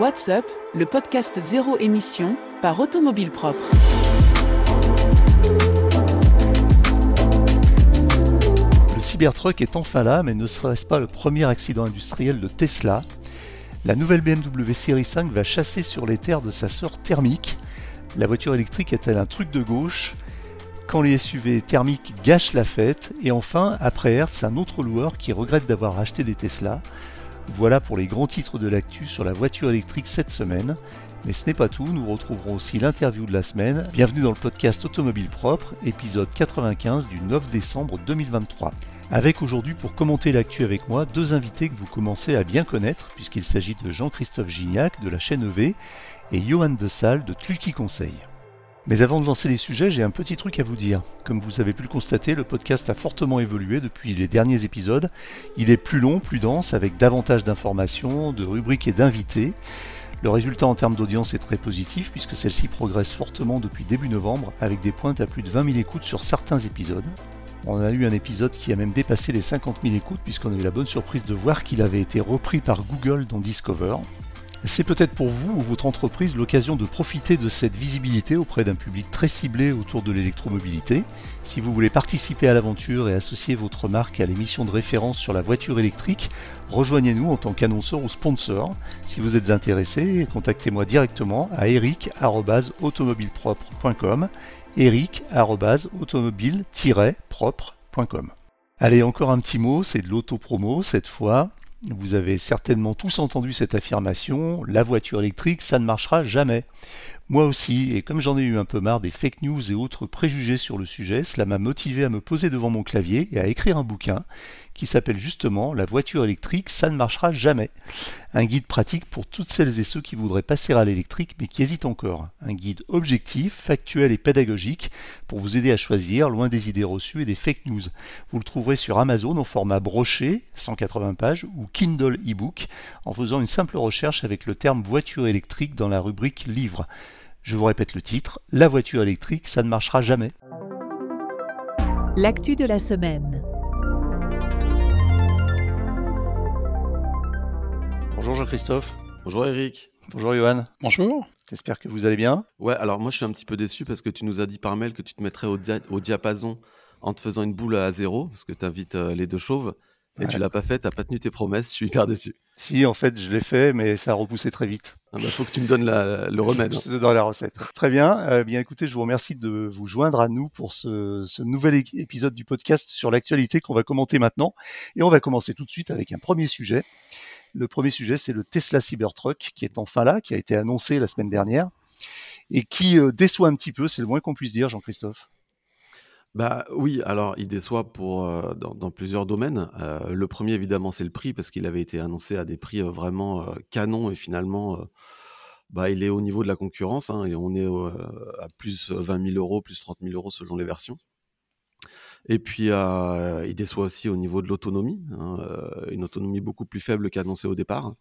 What's Up, le podcast zéro émission par Automobile Propre. Le Cybertruck est enfin là, mais ne serait-ce pas le premier accident industriel de Tesla? La nouvelle BMW Série 5 va chasser sur les terres de sa sœur thermique. La voiture électrique est-elle un truc de gauche? Quand les SUV thermiques gâchent la fête, et enfin, après Hertz, un autre loueur qui regrette d'avoir acheté des Tesla. Voilà pour les grands titres de l'actu sur la voiture électrique cette semaine. Mais ce n'est pas tout, nous retrouverons aussi l'interview de la semaine. Bienvenue dans le podcast Automobile Propre, épisode 95 du 9 décembre 2023. Avec aujourd'hui pour commenter l'actu avec moi deux invités que vous commencez à bien connaître, puisqu'il s'agit de Jean-Christophe Gignac de la chaîne EV et Johan de Salle de Tluki Conseil. Mais avant de lancer les sujets, j'ai un petit truc à vous dire. Comme vous avez pu le constater, le podcast a fortement évolué depuis les derniers épisodes. Il est plus long, plus dense, avec davantage d'informations, de rubriques et d'invités. Le résultat en termes d'audience est très positif puisque celle-ci progresse fortement depuis début novembre avec des pointes à plus de 20 000 écoutes sur certains épisodes. On a eu un épisode qui a même dépassé les 50 000 écoutes puisqu'on a eu la bonne surprise de voir qu'il avait été repris par Google dans Discover. C'est peut-être pour vous ou votre entreprise l'occasion de profiter de cette visibilité auprès d'un public très ciblé autour de l'électromobilité. Si vous voulez participer à l'aventure et associer votre marque à l'émission de référence sur la voiture électrique, rejoignez-nous en tant qu'annonceur ou sponsor. Si vous êtes intéressé, contactez-moi directement à eric.automobilepropre.com eric.automobile-propre.com Allez, encore un petit mot, c'est de l'auto-promo cette fois. Vous avez certainement tous entendu cette affirmation, la voiture électrique, ça ne marchera jamais. Moi aussi, et comme j'en ai eu un peu marre des fake news et autres préjugés sur le sujet, cela m'a motivé à me poser devant mon clavier et à écrire un bouquin qui s'appelle justement La voiture électrique, ça ne marchera jamais. Un guide pratique pour toutes celles et ceux qui voudraient passer à l'électrique mais qui hésitent encore. Un guide objectif, factuel et pédagogique pour vous aider à choisir, loin des idées reçues et des fake news. Vous le trouverez sur Amazon en format broché, 180 pages, ou Kindle e-book, en faisant une simple recherche avec le terme voiture électrique dans la rubrique livre. Je vous répète le titre, La voiture électrique, ça ne marchera jamais. L'actu de la semaine. Bonjour Jean-Christophe. Bonjour Eric. Bonjour Johan. Bonjour. J'espère que vous allez bien. Ouais, alors moi je suis un petit peu déçu parce que tu nous as dit par mail que tu te mettrais au, dia- au diapason en te faisant une boule à zéro parce que tu invites les deux chauves et Ouais. tu l'as pas fait, t'as pas tenu tes promesses, je suis hyper déçu. Si, en fait, je l'ai fait, mais ça a repoussé très vite. Il faut que tu me donnes la- le remède. hein. C'est dans la recette. Très bien. Euh, bien écoutez, je vous remercie de vous joindre à nous pour ce, ce nouvel épisode du podcast sur l'actualité qu'on va commenter maintenant. Et on va commencer tout de suite avec un premier sujet. Le premier sujet, c'est le Tesla Cybertruck qui est enfin là, qui a été annoncé la semaine dernière et qui euh, déçoit un petit peu, c'est le moins qu'on puisse dire, Jean-Christophe. Bah oui, alors il déçoit pour, euh, dans, plusieurs domaines. Euh, le premier évidemment c'est le prix parce qu'il avait été annoncé à des prix vraiment canons et finalement bah, il est au niveau de la concurrence hein, et on est à plus 20 000 euros, plus 30 000 euros selon les versions. Et puis euh, il déçoit aussi au niveau de l'autonomie, hein, euh, une autonomie beaucoup plus faible qu'annoncée au départ.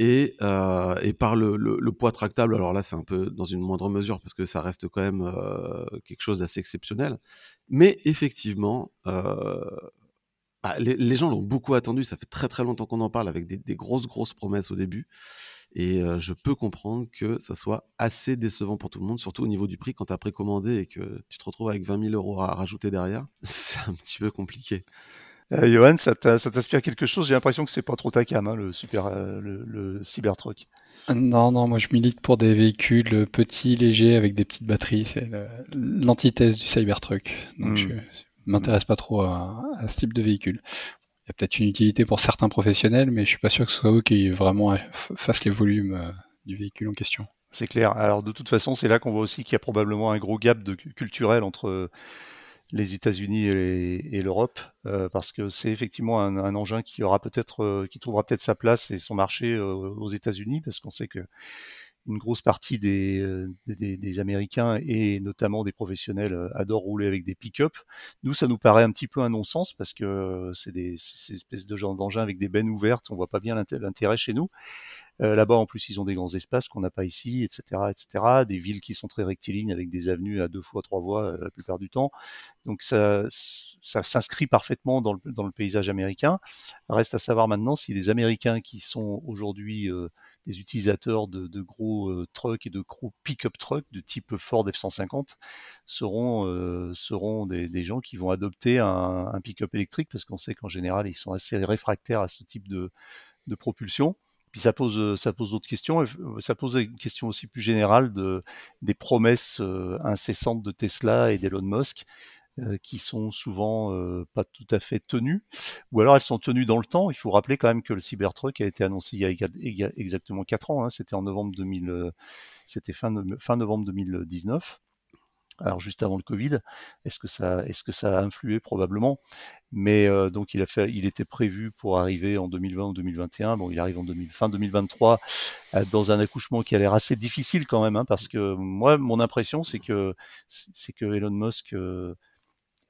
Et, euh, par le, poids tractable, alors là c'est un peu dans une moindre mesure parce que ça reste quand même quelque chose d'assez exceptionnel. Mais effectivement, bah, les, les gens l'ont beaucoup attendu. Ça fait très très longtemps qu'on en parle avec des, des grosses grosses promesses au début. Et euh, je peux comprendre que ça soit assez décevant pour tout le monde, surtout au niveau du prix quand tu as précommandé et que tu te retrouves avec 20 000 euros à rajouter derrière. C'est un petit peu compliqué. Euh, Johan, ça t'inspire quelque chose? J'ai l'impression que c'est pas trop ta cam, hein, le, super, euh, le, le Cybertruck. Non, non, moi je milite pour des véhicules petits, légers, avec des petites batteries. C'est l'antithèse du Cybertruck. Donc Mm. je je m'intéresse pas trop à, à ce type de véhicule. Il y a peut-être une utilité pour certains professionnels, mais je suis pas sûr que ce soit eux qui vraiment fassent les volumes euh, du véhicule en question. C'est clair. Alors de toute façon, c'est là qu'on voit aussi qu'il y a probablement un gros gap culturel entre les États-Unis et, l'Europe, euh, parce que c'est effectivement un, engin qui aura peut-être, euh, qui trouvera peut-être sa place et son marché aux États-Unis, parce qu'on sait que une grosse partie des, euh, des, des Américains et notamment des professionnels euh, adorent rouler avec des pick-up. Nous, ça nous paraît un petit peu un non-sens parce que euh, c'est des, des espèces de genre d'engins avec des bennes ouvertes. On voit pas bien l'inté- l'intérêt chez nous. Euh, Là-bas, en plus, ils ont des grands espaces qu'on n'a pas ici, etc., etc. Des villes qui sont très rectilignes avec des avenues à deux fois trois voies la plupart du temps. Donc ça, ça s'inscrit parfaitement dans le, dans le paysage américain. Reste à savoir maintenant si les Américains qui sont aujourd'hui euh, des utilisateurs de, gros trucks et de gros pick-up trucks de type Ford F-150 seront, seront des, gens qui vont adopter un, pick-up électrique parce qu'on sait qu'en général, ils sont assez réfractaires à ce type de, propulsion. Puis ça pose, ça pose d'autres questions. Ça pose une question aussi plus générale de, des promesses incessantes de Tesla et d'Elon Musk euh, qui sont souvent euh, pas tout à fait tenues, ou alors elles sont tenues dans le temps. Il faut rappeler quand même que le Cybertruck a été annoncé il y a, exactement 4 ans, hein. c'était en novembre 2000, euh, c'était fin, fin novembre 2019 alors juste avant le Covid. Est-ce que ça, est-ce que ça a influé? Probablement Mais donc il a fait, il était prévu pour arriver en 2020 ou 2021. Bon, il arrive en fin 2023 dans un accouchement qui a l'air assez difficile quand même, hein, parce que moi, mon impression, c'est que c'est que Elon Musk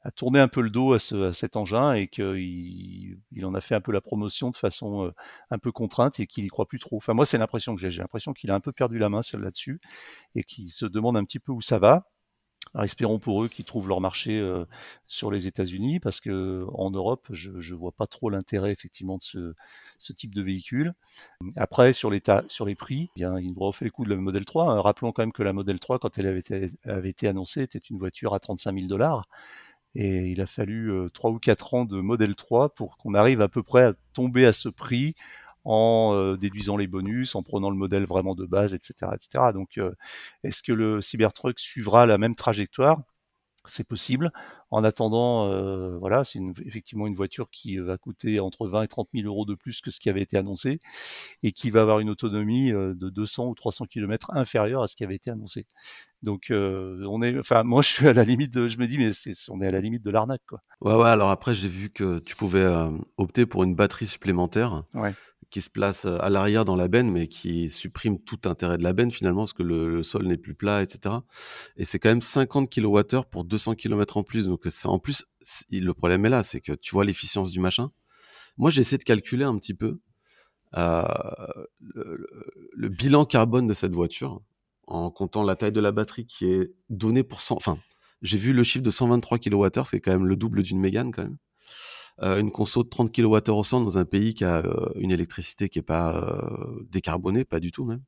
a tourné un peu le dos à, cet engin et qu'il il en a fait un peu la promotion de façon euh, un peu contrainte et qu'il y croit plus trop. Enfin, moi, c'est l'impression que j'ai. J'ai l'impression qu'il a un peu perdu la main là-dessus et qu'il se demande un petit peu où ça va. Alors, espérons pour eux qu'ils trouvent leur marché euh, sur les États-Unis parce que en Europe, je ne vois pas trop l'intérêt effectivement de ce, ce, type de véhicule. Après, sur, sur les prix, eh bien, il nous refait les coups de la Model 3. Rappelons quand même que la Model 3, quand elle avait été, avait été annoncée, était une voiture à 35 000 dollars. Et il a fallu trois ou quatre ans de modèle 3 pour qu'on arrive à peu près à tomber à ce prix en déduisant les bonus, en prenant le modèle vraiment de base, etc. etc. Donc, est-ce que le Cybertruck suivra la même trajectoire? C'est possible. En attendant, voilà, c'est effectivement une voiture qui va coûter entre 20 et 30 000 euros de plus que ce qui avait été annoncé et qui va avoir une autonomie de 200 ou 300 km inférieure à ce qui avait été annoncé. Donc, on est, enfin, moi, je suis à la limite de, je me dis, mais on est à la limite de l'arnaque, quoi. Ouais, ouais. Alors après, j'ai vu que tu pouvais opter pour une batterie supplémentaire. Ouais qui se place à l'arrière dans la benne, mais qui supprime tout intérêt de la benne finalement, parce que le, sol n'est plus plat, etc. Et c'est quand même 50 kWh pour 200 km en plus. Donc en plus, le problème est là, c'est que tu vois l'efficience du machin. Moi, j'ai essayé de calculer un petit peu euh, le, bilan carbone de cette voiture en comptant la taille de la batterie qui est donnée pour 100. Enfin, j'ai vu le chiffre de 123 kWh, c'est quand même le double d'une Mégane quand même. Euh, une conso de 30 kWh au centre dans un pays qui a euh, une électricité qui est pas euh, décarbonée, pas du tout même.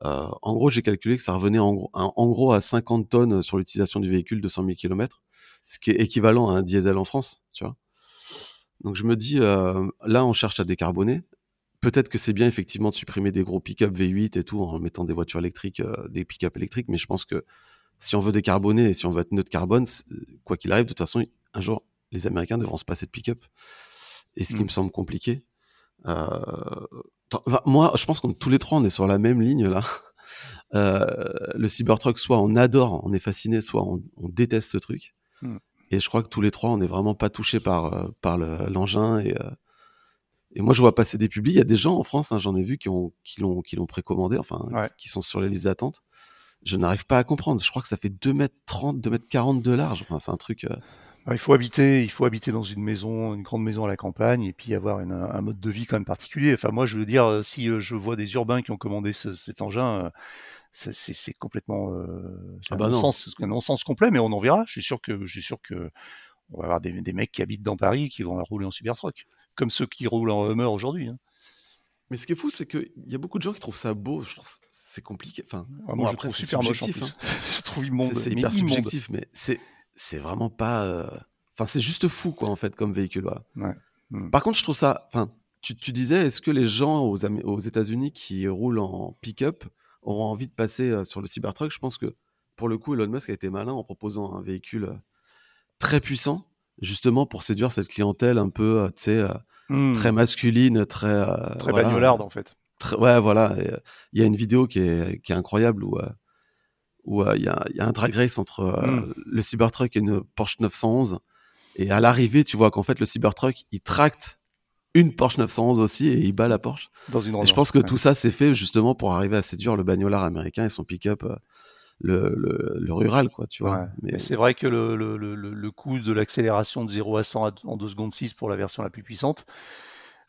en gros, j'ai calculé que ça revenait en gros, en gros à 50 tonnes sur l'utilisation du véhicule de 100 000 km, ce qui est équivalent à un diesel en France, tu vois. Donc je me dis, là, on cherche à décarboner. Peut-être que c'est bien effectivement de supprimer des gros pick-up V8 et tout en mettant des voitures électriques, des pick-up électriques, mais je pense que si on veut décarboner et si on veut être neutre carbone, quoi qu'il arrive, de toute façon, un jour, les Américains devront se passer de pick-up. Et ce qui mm. me semble compliqué. Euh, moi, je pense qu'on tous les trois, on est sur la même ligne là. Euh, le Cybertruck, soit on adore, on est fasciné, soit on, déteste ce truc. Mm. Et je crois que tous les trois, on n'est vraiment pas touchés par, euh, par l'engin. et, et moi, je vois passer des publics. Il y a des gens en France, hein, j'en ai vu, qui l'ont qui qui précommandé, enfin, qui sont sur les listes d'attente. Je n'arrive pas à comprendre. Je crois que ça fait 2m30, 2m40 de large. Enfin, c'est un truc il faut habiter, il faut habiter dans une maison, une grande maison à la campagne, et puis avoir un mode de vie quand même particulier. Enfin, moi, je veux dire, euh, si euh, je vois des urbains qui ont commandé cet engin, euh, c'est complètement ah bah un non-sens complet, mais on en verra. Je suis sûr que, je suis sûr que on va avoir des, mecs qui habitent dans Paris qui vont rouler en Cybertruck, comme ceux qui roulent en Hummer aujourd'hui. Hein. Mais ce qui est fou, c'est qu'il y a beaucoup de gens qui trouvent ça beau. Je trouve c'est compliqué. Enfin, ah, moi, je trouve super moche en plus. Hein. je trouve immonde. C'est hyper subjectif, mais c'est c'est vraiment pas. Euh, enfin, c'est juste fou, quoi, en fait, comme véhicule. Hmm. Par contre, je trouve ça. Enfin, tu, disais, est-ce que les gens aux, aux États-Unis qui roulent en pick-up auront envie de passer euh, sur le Cybertruck? Je pense que pour le coup, Elon Musk a été malin en proposant un véhicule euh, très puissant, justement pour séduire cette clientèle un peu, tu sais, hmm. très masculine, très. très bagnolarde, en fait. ouais, voilà. Il y a une vidéo qui est, qui est incroyable où où euh, il y, a, un drag race entre euh, hmm. le Cybertruck et une Porsche 911. Et à l'arrivée, tu vois qu'en fait, le Cybertruck, il tracte une Porsche 911 aussi et il bat la Porsche. Dans une et je pense que tout ça, c'est fait justement pour arriver à séduire le bagnolard américain et son pick-up. Euh, le, le, rural, quoi, tu vois. Mais... C'est vrai que le, le, le coût de l'accélération de 0 à 100 en 2 secondes 6 pour la version la plus puissante,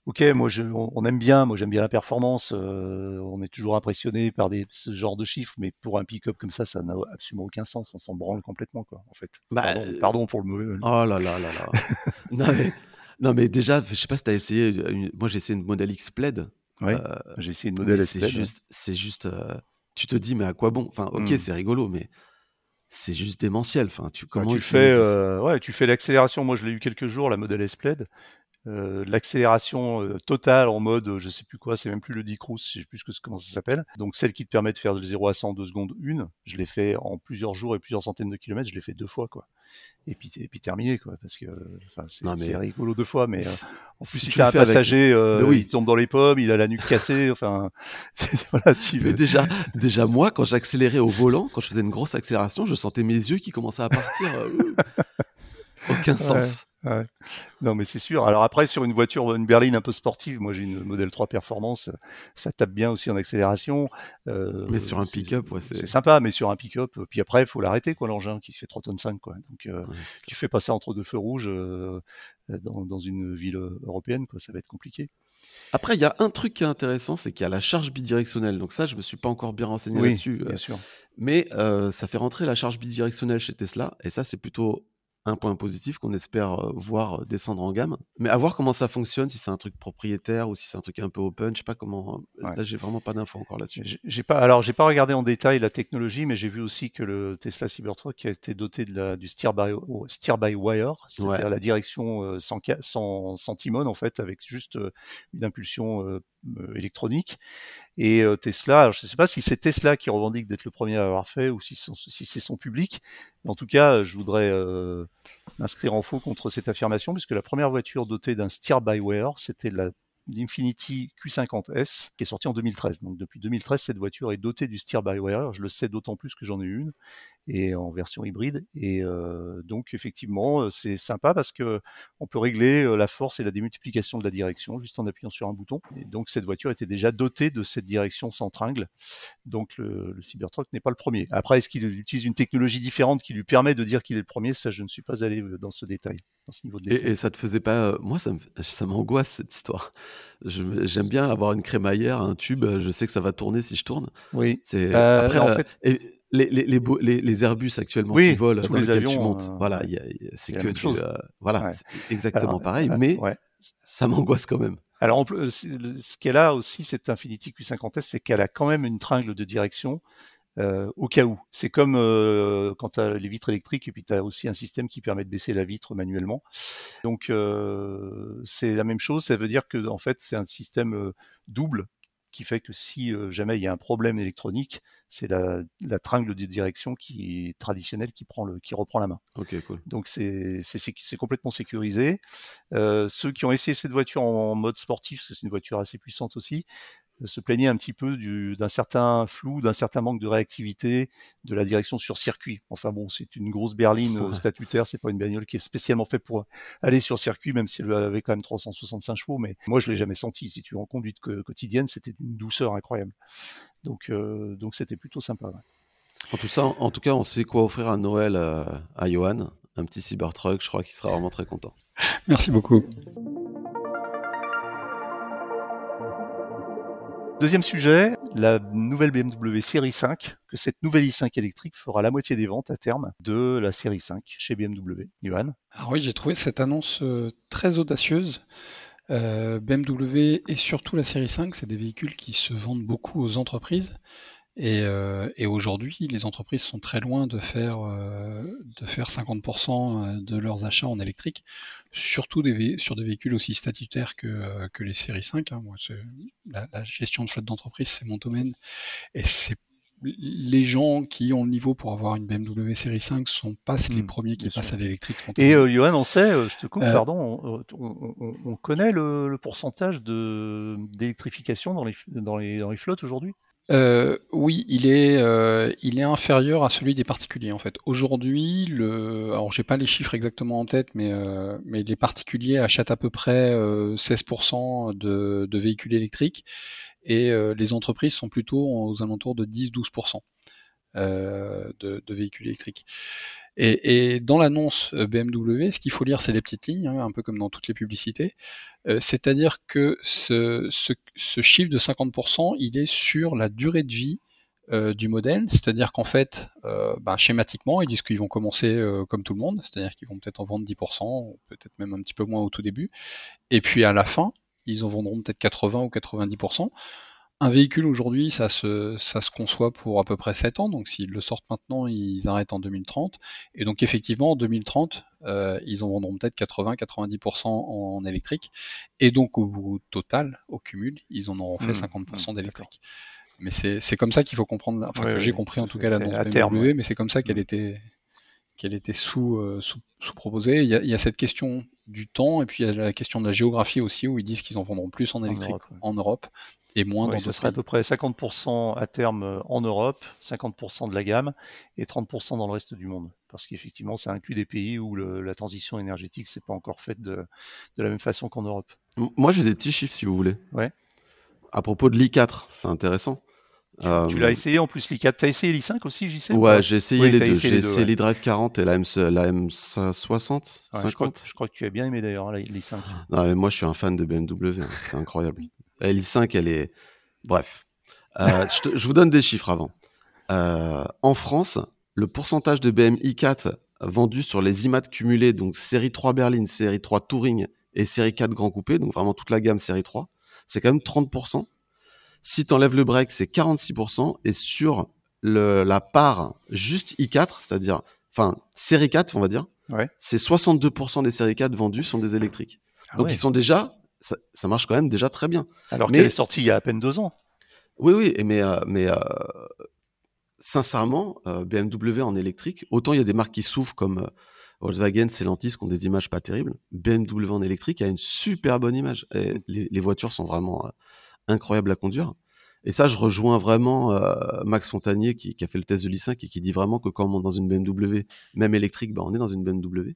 ok, moi je, on, aime bien, moi j'aime bien la performance, euh, on est toujours impressionné par des, ce genre de chiffres, mais pour un pick-up comme ça, ça n'a absolument aucun sens, on s'en branle complètement, quoi, en fait. Bah, pardon, pour le mauvais. Oh là là là là. non, mais, non, mais déjà, je sais pas si tu as essayé, moi j'ai essayé une modèle X Plaid. Ouais, j'ai essayé une modèle C'est juste, c'est juste tu te dis, mais à quoi bon? Enfin, ok, mmh. c'est rigolo, mais c'est juste démentiel. Enfin, tu, comment tu, fais, euh, ouais, tu fais l'accélération. Moi, je l'ai eu quelques jours, la modèle S-Plaid. Euh, l'accélération euh, totale en mode je sais plus quoi, c'est même plus le D-Cruise, je sais plus que, comment ça s'appelle. Donc celle qui te permet de faire de 0 à 100 en 2 secondes une, je l'ai fait en plusieurs jours et plusieurs centaines de kilomètres, je l'ai fait deux fois quoi. Et puis, et puis terminé quoi, parce que c'est rigolo deux fois, mais en plus si, tu as un passager, il tombe dans les pommes, il a la nuque cassée, enfin voilà. Tu... Mais déjà, déjà moi quand j'accélérais au volant, quand je faisais une grosse accélération, je sentais mes yeux qui commençaient à partir. aucun sens. Non, mais c'est sûr. Alors après, sur une voiture, une berline un peu sportive, moi j'ai une modèle 3 Performance, ça tape bien aussi en accélération. Euh, mais sur un pick-up, ouais, c'est sympa, mais sur un pick-up, puis après, il faut l'arrêter, quoi, l'engin qui fait 3 tonnes 5, quoi. Donc, euh, tu fais passer entre deux feux rouges euh, dans, dans, une ville européenne, quoi, ça va être compliqué. Après, il y a un truc qui est intéressant, c'est qu'il y a la charge bidirectionnelle. Donc ça, je me suis pas encore bien renseigné là-dessus. Bien sûr. Mais ça fait rentrer la charge bidirectionnelle chez Tesla, et ça, c'est plutôt un point positif qu'on espère voir descendre en gamme. Mais à voir comment ça fonctionne, si c'est un truc propriétaire ou si c'est un truc un peu open, je sais pas comment. Euh, là, j'ai vraiment pas d'infos encore là-dessus. J'ai pas, alors j'ai pas regardé en détail la technologie, mais j'ai vu aussi que le Tesla Cybertruck a été doté de la, du steer by, steer by wire, c'est-à-dire la direction sans, sans, sans, timone en fait, avec juste une impulsion électronique. Et Tesla, alors je ne sais pas si c'est Tesla qui revendique d'être le premier à l'avoir fait ou si, c'est son public. En tout cas, je voudrais m'inscrire en faux contre cette affirmation, puisque la première voiture dotée d'un steer-by-wire, c'était la l'Infinity Q50S qui est sortie en 2013. Donc depuis 2013, cette voiture est dotée du steer-by-wire. Je le sais d'autant plus que j'en ai une et en version hybride. Et euh, donc effectivement, c'est sympa parce que on peut régler la force et la démultiplication de la direction juste en appuyant sur un bouton. Et donc cette voiture était déjà dotée de cette direction sans tringle. Donc le, le Cybertruck n'est pas le premier. Après, est-ce qu'il utilise une technologie différente qui lui permet de dire qu'il est le premier? Ça, je ne suis pas allé dans ce détail. Dans ce niveau de et, et, ça te faisait pas moi ça ça m'angoisse cette histoire j'aime bien avoir une crémaillère un tube je sais que ça va tourner si je tourne oui c'est après en fait... et, les, les, les, les, Airbus actuellement qui volent dans lesquels tu montes, euh, voilà, c'est que du, euh, voilà, exactement pareil, mais ça m'angoisse quand même. Alors, ce qu'elle a aussi, cette Infinity Q50S, c'est qu'elle a quand même une tringle de direction euh, au cas où. C'est comme quand tu as les vitres électriques et puis tu as aussi un système qui permet de baisser la vitre manuellement. Donc, c'est la même chose. Ça veut dire que en fait, c'est un système double qui fait que si jamais il y a un problème électronique, c'est la, la, tringle de direction qui est traditionnelle qui, prend le, qui reprend la main. Cool. Donc c'est complètement sécurisé. Euh, ceux qui ont essayé cette voiture en, mode sportif, parce que c'est une voiture assez puissante aussi, se plaignaient un petit peu d'un certain flou, d'un certain manque de réactivité de la direction sur circuit. Enfin bon, c'est une grosse berline euh, statutaire, c'est pas une bagnole qui est spécialement faite pour aller sur circuit, même si elle avait quand même 365 chevaux, mais moi je l'ai jamais senti. Si tu es en conduite quotidienne, c'était une douceur incroyable. Donc euh, donc c'était plutôt sympa. En tout, ça, en tout cas, on sait quoi offrir à Noël à Johan, un petit Cybertruck, je crois qu'il sera vraiment très content. Merci beaucoup. Deuxième sujet, la nouvelle BMW série 5, que cette nouvelle i5 électrique fera la moitié des ventes à terme de la série 5 chez BMW. Johan? Alors oui, j'ai trouvé cette annonce euh, très audacieuse. Euh, BMW et surtout la série 5, c'est des véhicules qui se vendent beaucoup aux entreprises. Euh, et, aujourd'hui, les entreprises sont très loin de faire, euh, de faire 50% de leurs achats en électrique, surtout des sur des véhicules aussi statutaires que, euh, que les séries 5. Hein. Moi, la, la, gestion de flotte d'entreprise, c'est mon domaine. Et c'est les gens qui ont le niveau pour avoir une BMW série 5 sont pas les hmm, premiers qui passent à l'électrique. Et euh, Johan, on sait, je te coupe, pardon, on, on, connaît le, le pourcentage d'électrification dans les, dans, les, dans les flottes aujourd'hui? Euh, oui, il est, euh, il est inférieur à celui des particuliers en fait. Aujourd'hui, le, alors j'ai pas les chiffres exactement en tête, mais, euh, les particuliers achètent à peu près 16% de, de, véhicules électriques et les entreprises sont plutôt aux alentours de 10-12% de, de véhicules électriques. Et, dans l'annonce euh, BMW, ce qu'il faut lire, c'est les petites lignes, hein, un peu comme dans toutes les publicités. Euh, c'est-à-dire que ce, chiffre de 50%, il est sur la durée de vie euh, du modèle, c'est-à-dire qu'en fait, bah, schématiquement, ils disent qu'ils vont commencer comme tout le monde, c'est-à-dire qu'ils vont peut-être en vendre 10%, peut-être même un petit peu moins au tout début, et puis à la fin, ils en vendront peut-être 80 ou 90%. Un véhicule aujourd'hui, ça se, ça se conçoit pour à peu près 7 ans, donc s'ils le sortent maintenant, ils arrêtent en 2030. Et donc effectivement, en 2030, euh, ils en vendront peut-être 80-90% en électrique. Et donc au, total, au cumul, ils en auront fait 50% mmh, mmh, d'électrique. Mais c'est comme ça qu'il faut comprendre, enfin que j'ai compris en tout cas la BMW, mais c'est comme ça qu'elle mmh. était, qu'elle était sous, euh, sous, sous, proposée. Il y, a, il y, a, cette question du temps et puis il y a la question de la géographie aussi où ils disent qu'ils en vendront plus en électrique en Europe, et moins dans Ce serait à peu près 50% à terme euh, en Europe, 50% de la gamme et 30% dans le reste du monde. Parce qu'effectivement, ça inclut des pays où le, la transition énergétique s'est pas encore faite de, de la même façon qu'en Europe. Moi, j'ai des petits chiffres si vous voulez. Ouais. À propos de l'i4, c'est intéressant. Tu, l'as euh, essayé en plus l'i4. Tu as essayé l'i5 aussi, j'y sais Ouais, j'ai essayé, les deux. J'ai essayé l'i-Drive 40 et la, M, la M60. je, crois, je, crois, que tu as bien aimé d'ailleurs l'i5. Non, mais moi je suis un fan de BMW, hein. c'est incroyable. La l'i5, elle est. Bref. Euh, je, je, vous donne des chiffres avant. Euh, en France, le pourcentage de BM i4 vendus sur les IMAT cumulés, donc série 3 Berlin, série 3 Touring et série 4 Grand Coupé, donc vraiment toute la gamme série 3, c'est quand même 30%. Si tu enlèves le break, c'est 46%. Et sur le, la part juste i4, c'est-à-dire, enfin, série 4, on va dire, ouais. c'est 62% des séries 4 vendues sont des électriques. Ah Donc, ils sont déjà, ça, ça, marche quand même déjà très bien. Alors qu'elle est sortie il y a à peine deux ans. Oui, oui, mais, euh, mais euh, sincèrement, euh, BMW en électrique, autant il y a des marques qui souffrent comme Volkswagen, Stellantis qui ont des images pas terribles. BMW en électrique a une super bonne image. Et les, les voitures sont vraiment euh, incroyable à conduire. Et ça, je rejoins vraiment Max Fontanier qui, qui, a fait le test de l'i5 et qui dit vraiment que quand on monte dans une BMW, même électrique, bah, on est dans une BMW.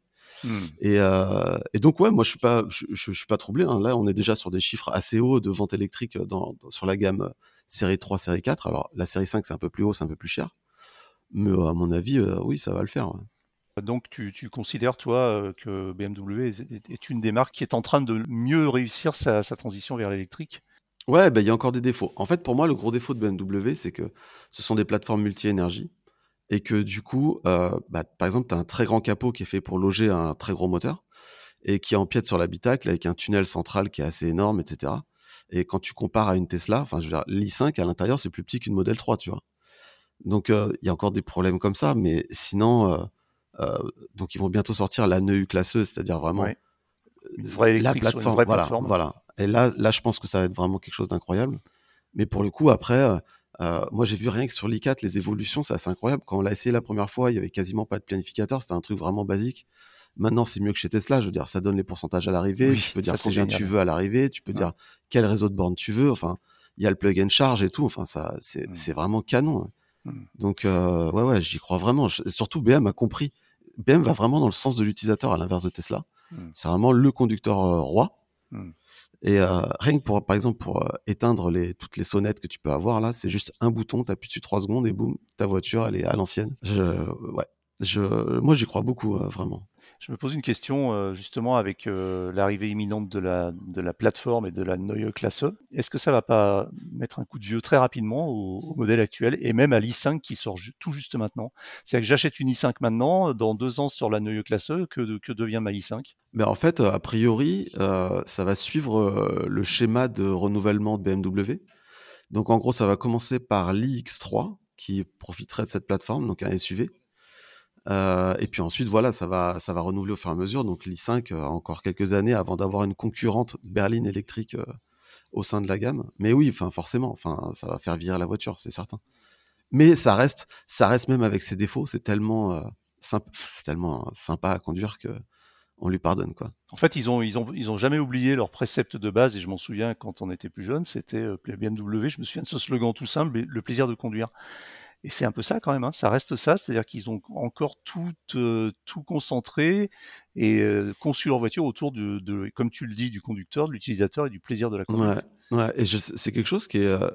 Et, euh, et, donc ouais, moi je suis pas, je, je, je, suis pas troublé. Hein. Là, on est déjà sur des chiffres assez hauts de vente électrique dans, dans, sur la gamme euh, série 3, série 4. Alors la série 5 c'est un peu plus haut, c'est un peu plus cher, mais euh, à mon avis, euh, oui, ça va le faire. Ouais. Donc tu, tu, considères toi euh, que BMW est, est, une des marques qui est en train de mieux réussir sa, sa transition vers l'électrique? Ouais, bah, il y a encore des défauts. En fait, pour moi, le gros défaut de BMW, c'est que ce sont des plateformes multi-énergie et que du coup, euh, bah, par exemple, tu as un très grand capot qui est fait pour loger un très gros moteur et qui empiète sur l'habitacle avec un tunnel central qui est assez énorme, etc. Et quand tu compares à une Tesla, enfin, je veux dire, l'i5 à l'intérieur, c'est plus petit qu'une Model 3, tu vois. Donc, euh, il y a encore des problèmes comme ça, mais sinon, euh, donc ils vont bientôt sortir la NEU classeuse, c'est-à-dire vraiment ouais. la plateforme, vraie voilà, plateforme. voilà. Et là, là, je pense que ça va être vraiment quelque chose d'incroyable. Mais pour le coup, après, euh, moi, j'ai vu rien que sur l'i4, les évolutions, c'est assez incroyable. Quand on l'a essayé la première fois, il y avait quasiment pas de planificateur, c'était un truc vraiment basique. Maintenant, c'est mieux que chez Tesla. Je veux dire, ça donne les pourcentages à l'arrivée. Oui, tu peux dire combien génial. tu veux à l'arrivée. Tu peux Ouais. dire quel réseau de bornes tu veux. Enfin, il y a le plug and charge et tout. Enfin, ça, c'est Mm. c'est vraiment canon. Mm. Donc, euh, ouais, ouais, j'y crois vraiment. Je- surtout, BM a compris. BM va vraiment dans le sens de l'utilisateur à l'inverse de Tesla. Mm. C'est vraiment le conducteur euh, roi. Et euh, rien que pour, par exemple, pour euh, éteindre toutes les sonnettes que tu peux avoir là, c'est juste un bouton, t'appuies dessus trois secondes et boum, ta voiture, elle est à l'ancienne. Je, ouais, je, moi j'y crois beaucoup, euh, vraiment. Je me pose une question euh, justement avec euh, l'arrivée imminente de la, de la plateforme et de la Neue Klasse. Est-ce que ça va pas mettre un coup de vieux très rapidement au, modèle actuel et même à l'i5 qui sort tout juste maintenant? C'est-à-dire que j'achète une i5 maintenant, dans deux ans sur la Neue Klasse, que, que devient ma i5 Mais en fait, a priori, euh, ça va suivre le schéma de renouvellement de BMW. Donc en gros, ça va commencer par l'iX3 qui profiterait de cette plateforme, donc un SUV. Euh, et puis ensuite, voilà, ça va, ça va renouveler au fur et à mesure. Donc l'i5 euh, encore quelques années avant d'avoir une concurrente berline électrique euh, au sein de la gamme. Mais oui, enfin forcément, enfin ça va faire virer la voiture, c'est certain. Mais ça reste, ça reste même avec ses défauts, c'est tellement, euh, c'est tellement sympa à conduire que on lui pardonne quoi. En fait, ils ont, ils ont, ils ont jamais oublié leur précepte de base et je m'en souviens quand on était plus jeune, c'était euh, BMW. Je me souviens de ce slogan tout simple, le plaisir de conduire. Et c'est un peu ça quand même, hein. ça reste ça, c'est-à-dire qu'ils ont encore tout, euh, tout concentré et euh, conçu leur voiture autour de, de, comme tu le dis, du conducteur, de l'utilisateur et du plaisir de la conduite. Ouais, ouais. et c'est quelque chose qui est euh,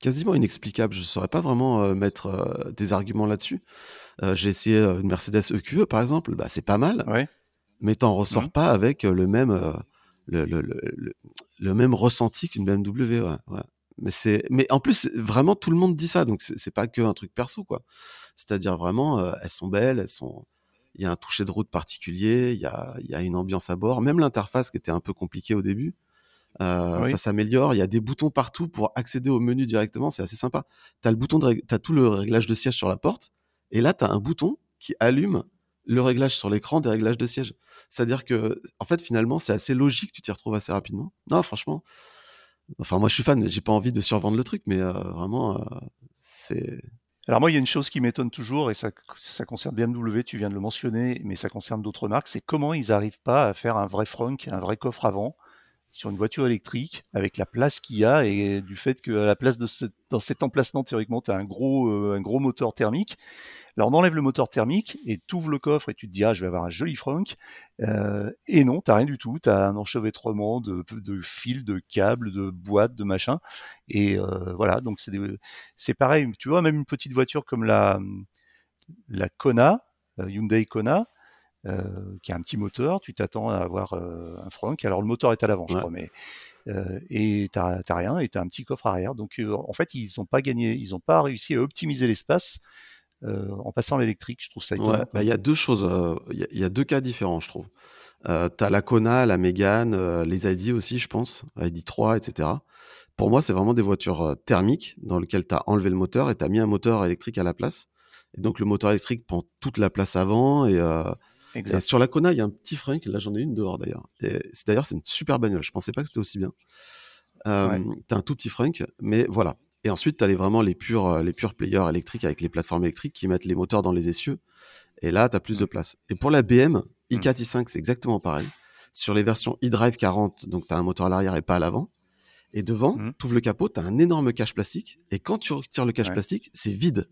quasiment inexplicable. Je ne saurais pas vraiment mettre des arguments là-dessus. J'ai essayé une Mercedes EQE par exemple, bah, c'est pas mal, ouais. mais t'en ressors Mhm. pas avec le même, le, le, le, le, le même ressenti qu'une BMW. Ouais, ouais. Mais c'est, mais en plus vraiment tout le monde dit ça, donc c'est pas que un truc perso quoi. C'est-à-dire vraiment, euh, elles sont belles, elles sont, il y a un toucher de route particulier, il y a, il y a une ambiance à bord, même l'interface qui était un peu compliquée au début. Euh, ça s'améliore. Il y a des boutons partout pour accéder au menu directement. C'est assez sympa. Tu as, le bouton de, as tout le réglage de siège sur la porte. Et là, tu as un bouton qui allume le réglage sur l'écran des réglages de siège. C'est-à-dire que, en fait, finalement, c'est assez logique. Tu t'y retrouves assez rapidement. Non, franchement. Enfin, moi, je suis fan. J'ai pas envie de survendre le truc, mais euh, vraiment, euh, c'est. Alors moi, il y a une chose qui m'étonne toujours, et ça, ça concerne BMW, tu viens de le mentionner, mais ça concerne d'autres marques, c'est comment ils n'arrivent pas à faire un vrai frunk, un vrai coffre avant, sur une voiture électrique avec la place qu'il y a et du fait que à la place de dans cet emplacement théoriquement tu as un gros euh, un gros moteur thermique. Alors on enlève le moteur thermique et tu ouvres le coffre et tu te dis ah je vais avoir un joli frunk. Euh, et non t'as rien du tout. T'as un enchevêtrement de, fils de câbles de boîtes de machin. Et euh, voilà. Donc c'est c'est pareil. Tu vois même une petite voiture comme la la Kona Hyundai Kona qui a un petit moteur, tu t'attends à avoir euh, un frunk. Alors le moteur est à l'avant, je crois, mais euh, et t'as rien et t'as un petit coffre arrière. Donc en fait, ils n'ont pas gagné, ils n'ont pas réussi à optimiser l'espace. en passant l'électrique, je trouve ça. Bah, il y a deux choses, il y, a deux cas différents, je trouve. Euh, t'as la Kona, la Mégane, les ID aussi, je pense, ID 3, etc. Pour moi, c'est vraiment des voitures thermiques dans lesquelles tu as enlevé le moteur et tu as mis un moteur électrique à la place. Et donc le moteur électrique prend toute la place avant et, sur la Kona, il y a un petit frunk. Là, j'en ai une dehors d'ailleurs. c'est d'ailleurs, c'est une super bagnole. Je pensais pas que c'était aussi bien. Euh, T'as un tout petit frunk, mais voilà. Et ensuite, tu as les, vraiment les purs, euh, les purs players électriques avec les plateformes électriques qui mettent les moteurs dans les essieux. Et là, tu as plus de place. Et pour la BM, i4, i5, c'est exactement pareil. Sur les versions e-drive 40, donc tu as un moteur à l'arrière et pas à l'avant. Et devant, mmh. tu ouvres le capot, tu as un énorme cache plastique. Et quand tu retires le cache plastique, c'est vide.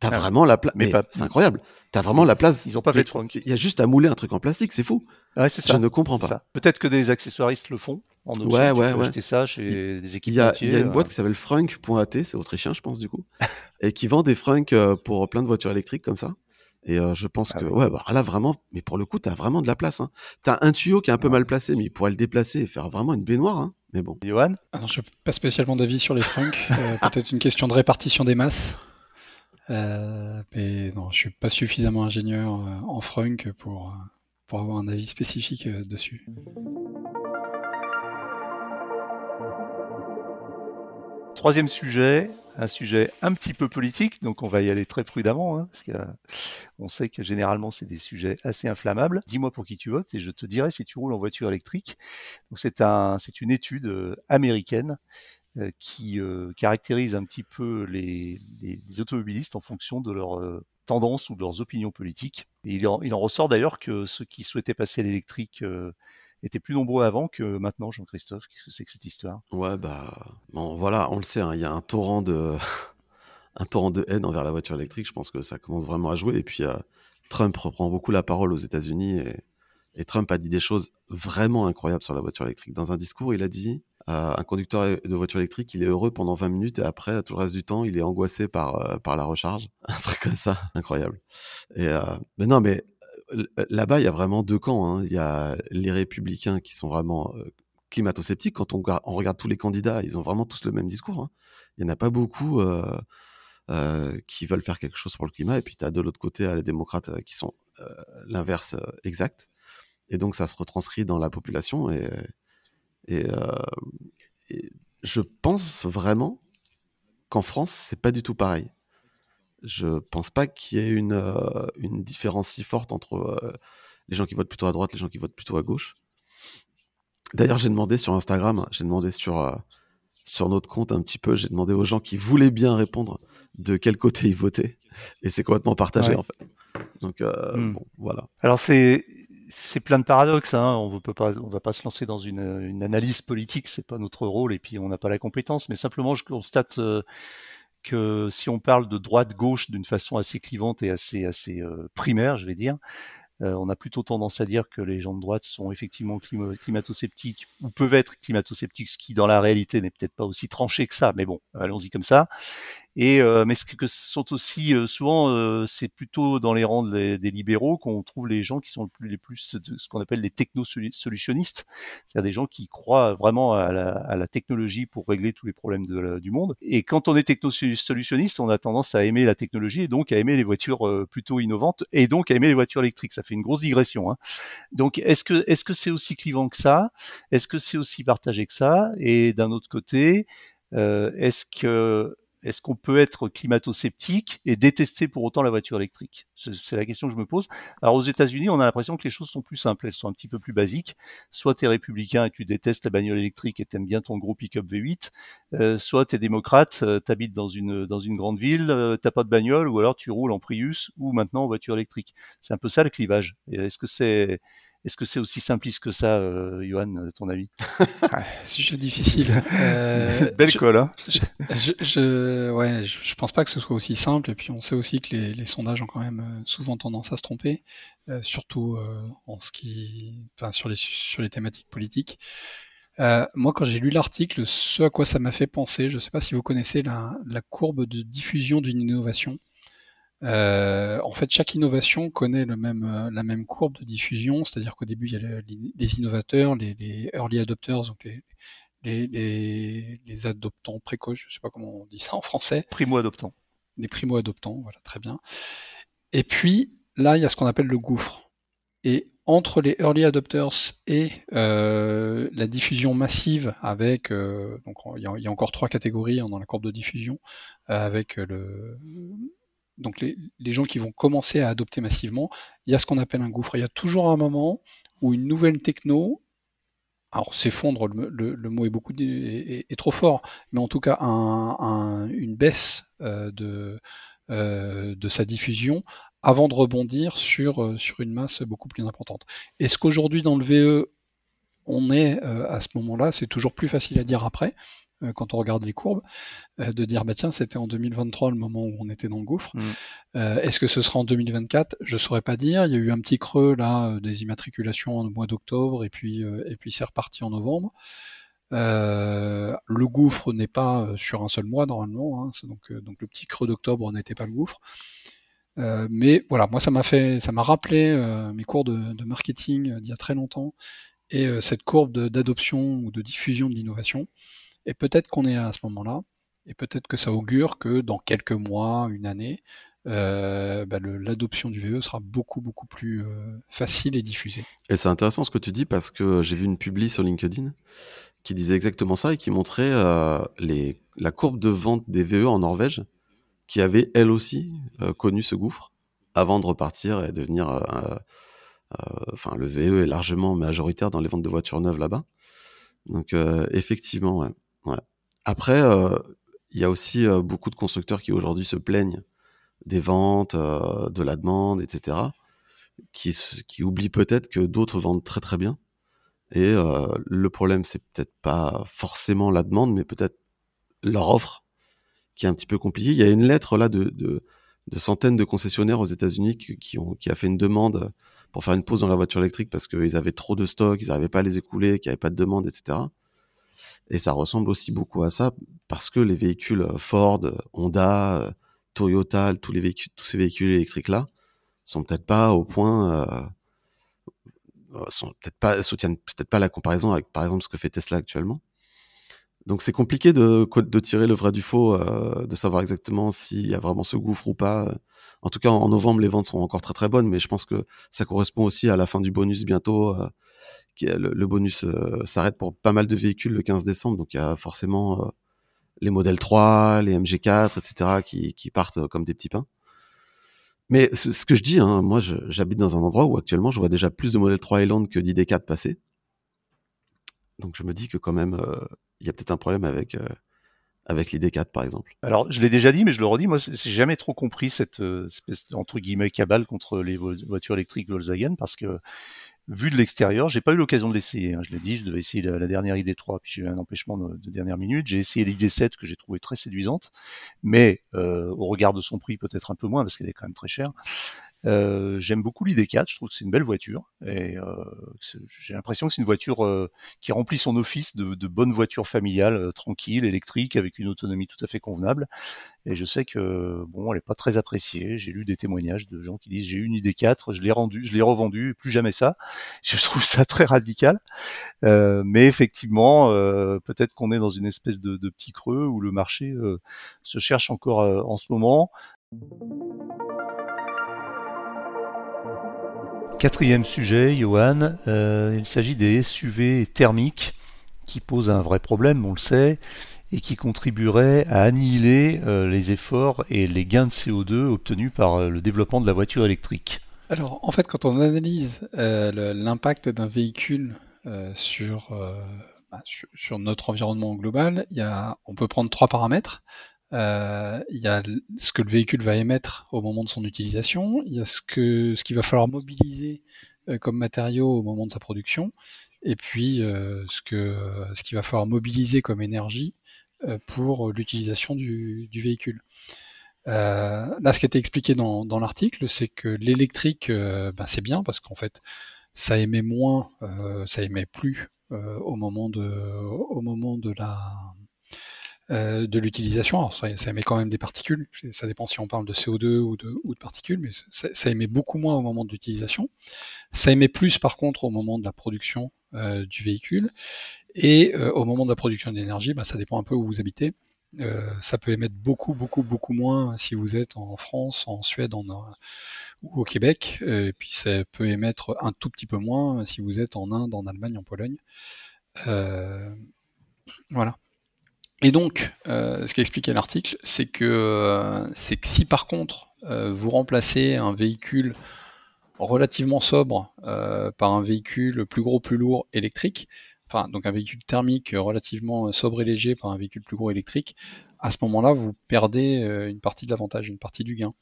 T'as ah vraiment la place. Mais, c'est incroyable. T'as vraiment la place. Ils ont pas fait de frunk. Il y a juste à mouler un truc en plastique, c'est fou. Ouais, c'est ça. Je ne comprends pas. Peut-être que des accessoiristes le font. En option, ouais, ouais, ouais. acheter ça chez des équipes. Il y a, il y a une boîte euh. qui s'appelle frunk.at, c'est autrichien, je pense, du coup, et qui vend des frunks euh, pour plein de voitures électriques comme ça. Et euh, je pense ah que, ouais, bah, là, vraiment, mais pour le coup, t'as vraiment de la place. Hein. T'as un tuyau qui est un peu mal placé, mais il pourrait le déplacer et faire vraiment une baignoire. Hein. Mais bon. Johan ah Je n'ai pas spécialement d'avis sur les frunks. Peut-être une question de répartition des masses. Euh, mais non, je suis pas suffisamment ingénieur euh, en frunk pour, euh, pour avoir un avis spécifique dessus. Troisième sujet, un sujet un petit peu politique, donc on va y aller très prudemment, hein, parce qu'on sait que généralement c'est des sujets assez inflammables. Dis-moi pour qui tu votes et je te dirai si tu roules en voiture électrique. c'est un, c'est une étude américaine euh, qui euh, caractérise un petit peu les, automobilistes en fonction de leurs euh, tendances ou de leurs opinions politiques. Il, en, ressort d'ailleurs que ceux qui souhaitaient passer à l'électrique étaient plus nombreux avant que maintenant, Jean-Christophe. Qu'est-ce que c'est que cette histoire? Ouais, bah, bon, voilà, on le sait, hein, il y a un torrent de. un torrent de haine envers la voiture électrique, je pense que ça commence vraiment à jouer. Et puis, Trump reprend beaucoup la parole aux États-Unis et Trump a dit des choses vraiment incroyables sur la voiture électrique. Dans un discours, il a dit un conducteur de voiture électrique, il est heureux pendant 20 minutes et après, tout le reste du temps, il est angoissé par, euh, par la recharge. Un truc comme ça, incroyable. Et, euh, mais non, mais euh, là-bas, il y a vraiment deux camps. Hein. Il y a les républicains qui sont vraiment climato-sceptiques. Quand on, on, regarde tous les candidats, ils ont vraiment tous le même discours. Hein. Il n'y en a pas beaucoup qui veulent faire quelque chose pour le climat. Et puis, tu as de l'autre côté les démocrates qui sont l'inverse exact. Et donc, ça se retranscrit dans la population. Et, euh, et, je pense vraiment qu'en France, c'est pas du tout pareil. Je pense pas qu'il y ait une, euh, une différence si forte entre euh, les gens qui votent plutôt à droite, les gens qui votent plutôt à gauche. D'ailleurs, j'ai demandé sur Instagram, j'ai demandé sur, sur notre compte un petit peu, j'ai demandé aux gens qui voulaient bien répondre de quel côté ils votaient. Et c'est complètement partagé en fait. Donc hmm. bon, voilà. Alors c'est c'est plein de paradoxes. Hein. On ne pas, on va pas se lancer dans une, une analyse politique, c'est pas notre rôle, et puis on n'a pas la compétence. Mais simplement, je constate euh, que si on parle de droite-gauche d'une façon assez clivante et assez, assez euh, primaire, je vais dire, euh, on a plutôt tendance à dire que les gens de droite sont effectivement climato-sceptiques ou peuvent être climato-sceptiques, ce qui dans la réalité n'est peut-être pas aussi tranché que ça. Mais bon, allons-y comme ça. Et mais ce que sont aussi souvent, c'est plutôt dans les rangs des, libéraux qu'on trouve les gens qui sont les plus ce qu'on appelle les techno-solutionnistes, c'est-à-dire des gens qui croient vraiment à la, technologie pour régler tous les problèmes du monde. Et quand on est techno-solutionniste, on a tendance à aimer la technologie et donc à aimer les voitures plutôt innovantes et donc à aimer les voitures électriques. Ça fait une grosse digression. Hein. Donc est-ce que est-ce que c'est aussi clivant que ça? Est-ce que c'est aussi partagé que ça? Et d'un autre côté, euh, est-ce que est-ce qu'on peut être climato-sceptique et détester pour autant la voiture électrique? C'est la question que je me pose. Alors aux États-Unis, on a l'impression que les choses sont plus simples, elles sont un petit peu plus basiques. Soit tu es républicain et tu détestes la bagnole électrique et t'aimes bien ton gros pick-up V8, euh, soit tu es démocrate, euh, tu habites dans une, dans une grande ville, euh, t'as pas de bagnole, ou alors tu roules en Prius ou maintenant en voiture électrique. C'est un peu ça le clivage. Est-ce que c'est est-ce que c'est aussi simpliste que ça, euh, Johan, ton avis? Sujet difficile. Euh, Belle colle, hein je, je, ouais, je, pense pas que ce soit aussi simple. Et puis on sait aussi que les, sondages ont quand même euh, souvent tendance à se tromper, euh, surtout en ce qui, enfin, sur les sur les thématiques politiques. moi, quand j'ai lu l'article, ce à quoi ça m'a fait penser, je ne sais pas si vous connaissez la, la courbe de diffusion d'une innovation. Euh, en fait, chaque innovation connaît le même, euh, la même courbe de diffusion, c'est-à-dire qu'au début, il y a les, innovateurs, les, early adopters, donc les, les, adoptants précoces, je ne sais pas comment on dit ça en français. Primo-adoptants. Les primo-adoptants, voilà, très bien. Et puis, là, il y a ce qu'on appelle le gouffre. Et entre les early adopters et euh, la diffusion massive avec donc il y, a, il y, a, encore trois catégories hein, dans la courbe de diffusion avec le donc les, gens qui vont commencer à adopter massivement, il y a ce qu'on appelle un gouffre. Il y a toujours un moment où une nouvelle techno, alors s'effondre, le, mot est beaucoup est, trop fort, mais en tout cas une baisse euh, de, euh, de sa diffusion avant de rebondir sur, euh, sur une masse beaucoup plus importante. Est-ce qu'aujourd'hui dans le VE on est à ce moment-là, c'est toujours plus facile à dire après, euh, quand on regarde les courbes, euh, de dire bah tiens c'était en 2023 le moment où on était dans le gouffre. Mm. Euh, est-ce que ce sera en 2024 Je saurais pas dire. Il y a eu un petit creux là des immatriculations au mois d'octobre et puis et puis c'est reparti en novembre. le gouffre n'est pas sur un seul mois normalement, hein, donc donc le petit creux d'octobre n'était pas le gouffre. mais voilà, moi ça m'a fait, ça m'a rappelé mes cours de, de marketing d'il y a très longtemps et cette courbe d'adoption ou de diffusion de l'innovation. Et peut-être qu'on est à ce moment-là, et peut-être que ça augure que dans quelques mois, une année, euh, bah, l'adoption du VE sera beaucoup beaucoup plus euh, facile et diffusée. Et c'est intéressant ce que tu dis parce que j'ai vu une publi sur LinkedIn qui disait exactement ça et qui montrait euh, la courbe de vente des VE en Norvège qui avait elle aussi connu ce gouffre avant de repartir et devenir... Enfin, le VE est largement majoritaire dans les ventes de voitures neuves là-bas. Donc effectivement, ouais. Après, euh, il y a aussi euh, beaucoup de constructeurs qui aujourd'hui se plaignent des ventes, euh, de la demande, etc. Qui, qui oublient peut-être que d'autres vendent très très bien. Et le problème, c'est peut-être pas forcément la demande, mais peut-être leur offre qui est un petit peu compliquée. Il y a une lettre là de, centaines de concessionnaires aux États-Unis qui, ont, qui a fait une demande pour faire une pause dans la voiture électrique parce qu'ils avaient trop de stock, ils n'arrivaient pas à les écouler, qu'il n'y avait pas de demande, etc. Et ça ressemble aussi beaucoup à ça parce que les véhicules euh, Ford, Honda, euh, Toyota, tous ces véhicules électriques là, sont peut-être pas au point, euh, sont peut-être pas soutiennent peut-être pas la comparaison avec par exemple ce que fait Tesla actuellement. Donc c'est compliqué de, de tirer le vrai du faux, de savoir exactement s'il y a vraiment ce gouffre ou pas. En tout cas, en novembre, les ventes sont encore très très bonnes, mais je pense que ça correspond aussi à la fin du bonus bientôt le, bonus euh, s'arrête pour pas mal de véhicules le 15 décembre, donc il y a forcément euh, les modèles 3, les MG4, etc. qui, partent euh, comme des petits pains. Mais ce que je dis, hein, moi j'habite dans un endroit où actuellement je vois déjà plus de modèles 3 Highland que d'ID4 passer. Donc je me dis que quand même, il y a peut-être un problème avec, avec l'ID4 par exemple. Alors je l'ai déjà dit, mais je le redis, moi j'ai jamais trop compris cette espèce entre guillemets cabale contre les voitures électriques Volkswagen parce que vu de l'extérieur, j'ai pas eu l'occasion de l'essayer. Hein. Je l'ai dit, je devais essayer la, dernière ID3, puis j'ai eu un empêchement de, dernière minute. J'ai essayé l'ID7 que j'ai trouvé très séduisante, mais euh, au regard de son prix peut-être un peu moins parce qu'elle est quand même très chère. Euh, j'aime beaucoup l'ID4, je trouve que c'est une belle voiture et euh, j'ai l'impression que c'est une voiture euh, qui remplit son office de, bonne voiture familiale, tranquille, électrique, avec une autonomie tout à fait convenable. Et je sais que bon, elle est pas très appréciée. J'ai lu des témoignages de gens qui disent j'ai eu une ID4, je l'ai rendue, je l'ai revendue, plus jamais ça. Je trouve ça très radical. mais effectivement, peut-être qu'on est dans une espèce de, petit creux où le marché se cherche encore en ce moment. Quatrième sujet, Johan, euh, il s'agit des SUV thermiques qui posent un vrai problème, on le sait, et qui contribueraient à annihiler euh, les efforts et les gains de CO2 obtenus par euh, le développement de la voiture électrique. Alors, en fait, quand on analyse l'impact d'un véhicule bah, sur, notre environnement global, on peut prendre trois paramètres. Euh, il y a ce que le véhicule va émettre au moment de son utilisation, il y a ce que ce qu'il va falloir mobiliser euh, comme matériaux au moment de sa production, et puis euh, ce que ce qu'il va falloir mobiliser comme énergie pour l'utilisation du, véhicule. là, ce qui a été expliqué dans, l'article, c'est que l'électrique, ben, c'est bien parce qu'en fait, ça émet moins, ça émet plus au moment de, au moment de la euh, de l'utilisation. Alors ça, émet quand même des particules, ça dépend si on parle de CO2 ou de, ou de particules, mais ça, émet beaucoup moins au moment de l'utilisation. Ça émet plus par contre au moment de la production euh, du véhicule. Et euh, au moment de la production d'énergie, bah, ça dépend un peu où vous habitez. ça peut émettre beaucoup, beaucoup, beaucoup moins si vous êtes en France, en Suède, en, ou au Québec. Et puis ça peut émettre un tout petit peu moins si vous êtes en Inde, en Allemagne, en Pologne. voilà. Et donc, euh, ce qu'expliquait l'article, c'est que, euh, c'est que si par contre euh, vous remplacez un véhicule relativement sobre par un véhicule plus gros, plus lourd, électrique, enfin donc un véhicule thermique relativement sobre et léger par un véhicule plus gros électrique, à ce moment-là vous perdez une partie de l'avantage, une partie du gain.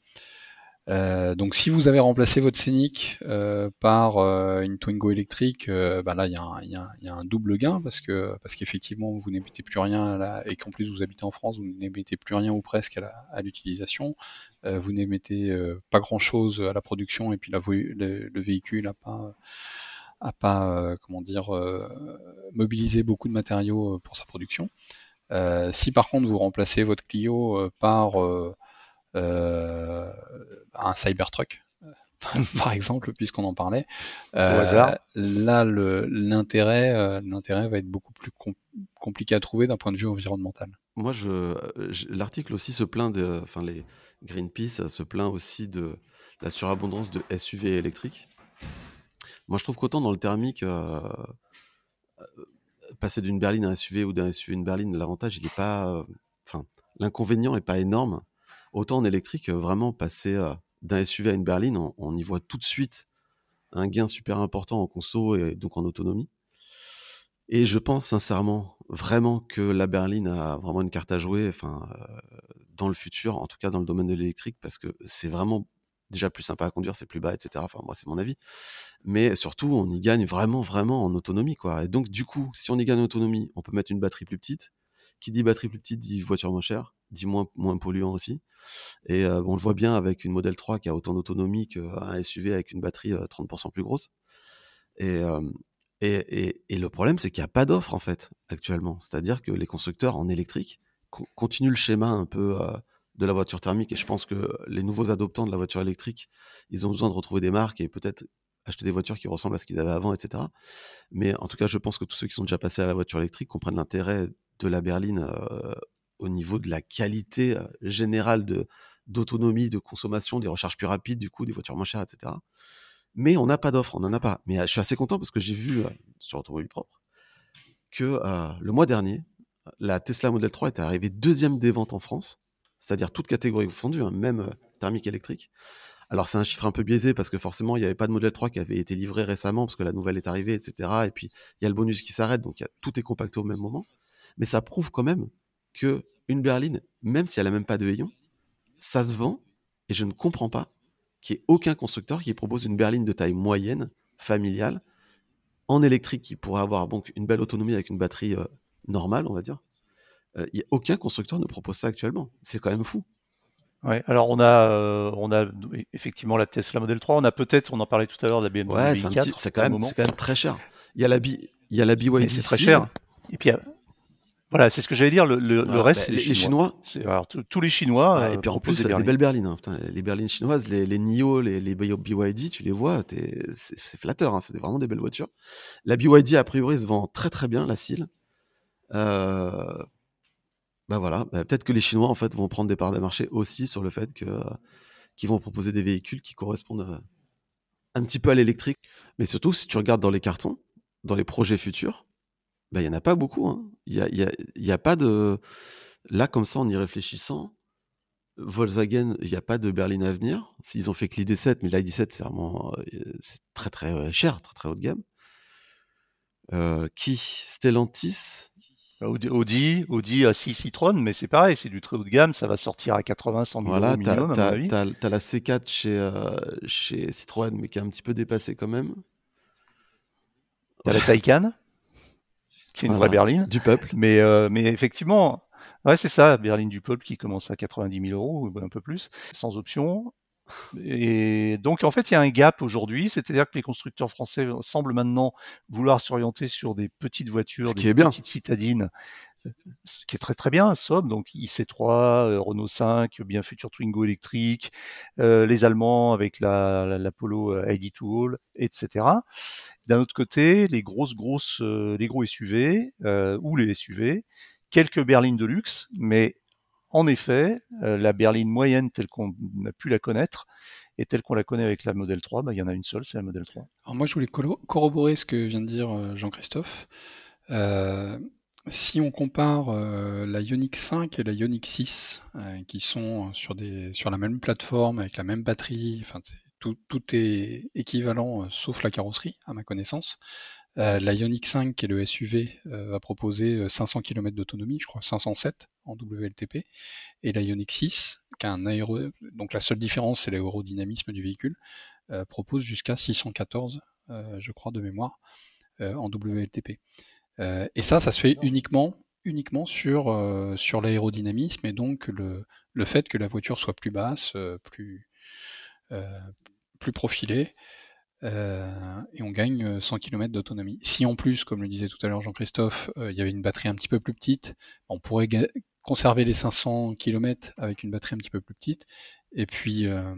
Euh, donc si vous avez remplacé votre Scénic euh, par euh, une Twingo électrique, bah là il y, y, a un double gain parce que parce qu'effectivement vous n'émettez plus rien là, et qu'en plus vous habitez en France, vous n'émettez plus rien ou presque à l'utilisation, vous n'émettez pas grand chose à la production et puis la, le, le, véhicule a pas a pas comment dire mobilisé beaucoup de matériaux pour sa production. si par contre vous remplacez votre Clio par euh, un Cybertruck par exemple, puisqu'on en parlait. Euh, là, l'intérêt, euh, l'intérêt va être beaucoup plus compliqué à trouver d'un point de vue environnemental. Moi, je, l'article aussi se plaint de, enfin, les Greenpeace se plaint aussi de la surabondance de SUV électriques. Moi, je trouve qu'autant dans le thermique, passer d'une berline à un SUV ou d'un SUV à une berline, l'avantage, il n'est pas, enfin, l'inconvénient n'est pas énorme. Autant en électrique, vraiment passer d'un SUV à une berline, on, y voit tout de suite un gain super important en conso et donc en autonomie. Et je pense sincèrement, vraiment que la berline a vraiment une carte à jouer, enfin, dans le futur, en tout cas dans le domaine de l'électrique, parce que c'est vraiment déjà plus sympa à conduire, c'est plus bas, etc. Enfin, moi, c'est mon avis. Mais surtout, on y gagne vraiment, vraiment en autonomie. Et donc, du coup, si on y gagne en autonomie, on peut mettre une batterie plus petite. Qui dit batterie plus petite dit voiture moins chère dit moins, moins polluant aussi. Et euh, on le voit bien avec une modèle 3 qui a autant d'autonomie qu'un SUV avec une batterie 30% euh, plus grosse. Euh, et, et, et, le problème, c'est qu'il n'y a pas d'offre en fait actuellement. C'est-à-dire que les constructeurs en électrique continuent le schéma un peu de la voiture thermique. Et je pense que les nouveaux adoptants de la voiture électrique, ils ont besoin de retrouver des marques et peut-être acheter des voitures qui ressemblent à ce qu'ils avaient avant, etc. Mais en tout cas, je pense que tous ceux qui sont déjà passés à la voiture électrique comprennent l'intérêt de la berline au niveau de la qualité générale de, d'autonomie, de consommation, des recharges plus rapides, du coup, des voitures moins chères, etc. Mais on n'a pas d'offre, on n'en a pas. Mais je suis assez content parce que j'ai vu sur Automobile Propre que le mois dernier, la Tesla Model 3 était arrivée deuxième des ventes en France, c'est-à-dire toute catégorie confondue, hein, même thermique électrique. Alors c'est un chiffre un peu biaisé parce que forcément il n'y avait pas de Model 3 qui avait été livré récemment parce que la nouvelle est arrivée, etc. Et puis il y a le bonus qui s'arrête, donc tout est compacté au même moment. Mais ça prouve quand même que une berline, même si elle n'a même pas de hayon, ça se vend et je ne comprends pas qu'il n'y ait aucun constructeur qui propose une berline de taille moyenne, familiale, en électrique, qui pourrait avoir donc une belle autonomie avec une batterie euh, normale, on va dire. Euh, il a aucun constructeur ne propose ça actuellement. C'est quand même fou. Ouais, alors on a, euh, on a effectivement la Tesla Model 3, on a peut-être, on en parlait tout à l'heure de la BMW Ouais, c'est 4 c'est quand, quand même très cher. Il y a la, B, il y a la BYD. c'est très cher. Et puis, voilà, c'est ce que j'allais dire, le, le- le Voilà, reste, bah, c'est les, Chinois. C'est- alors, tous- les Chinois. Ouais, et euh, puis en plus, des, berlines. belles berlines. hein. Putain, les berlines chinoises, les, les NIO, les, les BYD, tu les vois, c'est flatteur. hein. C'est vraiment des belles voitures. La BYD, a priori, se vend très très bien, la Seal. Euh, bah voilà, bah, peut-être que les Chinois, en fait, vont prendre des parts de marché aussi sur le fait que qu'ils vont proposer des véhicules qui correspondent euh, un petit peu à l'électrique. Mais surtout, si tu regardes dans les cartons, dans les projets futurs, il n'y en a pas beaucoup. hein. Il y a, y a- il y a pas de... Là, comme ça, en y réfléchissant, Volkswagen, il n'y a pas de berline à venir. Ils ont fait que l'ID7, mais l'ID7, c'est vraiment euh, c'est très très euh, cher, très très haut de gamme. Euh, qui? Stellantis? Audi, Audi, Audi a 6 Citroën, mais c'est pareil, c'est du très haut de gamme, ça va sortir à 80, 100 000 Voilà, t'as minimum, à mon t'as- avis. t'as- t'as la C4 chez, euh, chez Citroën, mais qui est un petit peu dépassée quand même. T'as la Taycan, qui est une Voilà. vraie berline. Du peuple. Mais, euh, mais effectivement, ouais, c'est ça, berline du peuple qui commence à 90 000 euros, ou un peu plus, sans option. Et donc, en fait, il y a un gap aujourd'hui, c'est-à-dire que les constructeurs français semblent maintenant vouloir s'orienter sur des petites voitures, des bien. petites citadines, ce qui est très très bien, Sob, donc IC3, euh, Renault 5, bien futur Twingo électrique, euh, les Allemands avec la, la, la Polo euh, ID to All, etc. D'un autre côté, les grosses grosses, les gros SUV ou les SUV, quelques berlines de luxe, mais en effet, la berline moyenne telle qu'on a pu la connaître et telle qu'on la connaît avec la Model 3, bah, il y en a une seule, c'est la Model 3. Alors moi, je voulais corro- corroborer ce que vient de dire Jean-Christophe. Si on compare euh, la Ioniq 5 et la Ioniq 6, euh, qui sont sur, des, sur la même plateforme, avec la même batterie, enfin, tout, tout est équivalent, euh, sauf la carrosserie, à ma connaissance. Euh, la Ioniq 5, qui est le SUV, euh, va proposer euh, 500 km d'autonomie, je crois 507 en WLTP, et la Ioniq 6, qui a un aéro... donc la seule différence, c'est l'aérodynamisme du véhicule, propose jusqu'à 614, euh, je crois, de mémoire, en WLTP. Euh, et ça, ça se fait uniquement, uniquement sur, euh, sur l'aérodynamisme et donc le, le fait que la voiture soit plus basse, euh, plus, euh, plus profilée, et on gagne euh, 100 km d'autonomie. Si en plus, comme le disait tout à l'heure Jean-Christophe, il y avait une batterie un petit peu plus petite, on pourrait conserver les 500 km avec une batterie un petit peu plus petite, et puis, euh,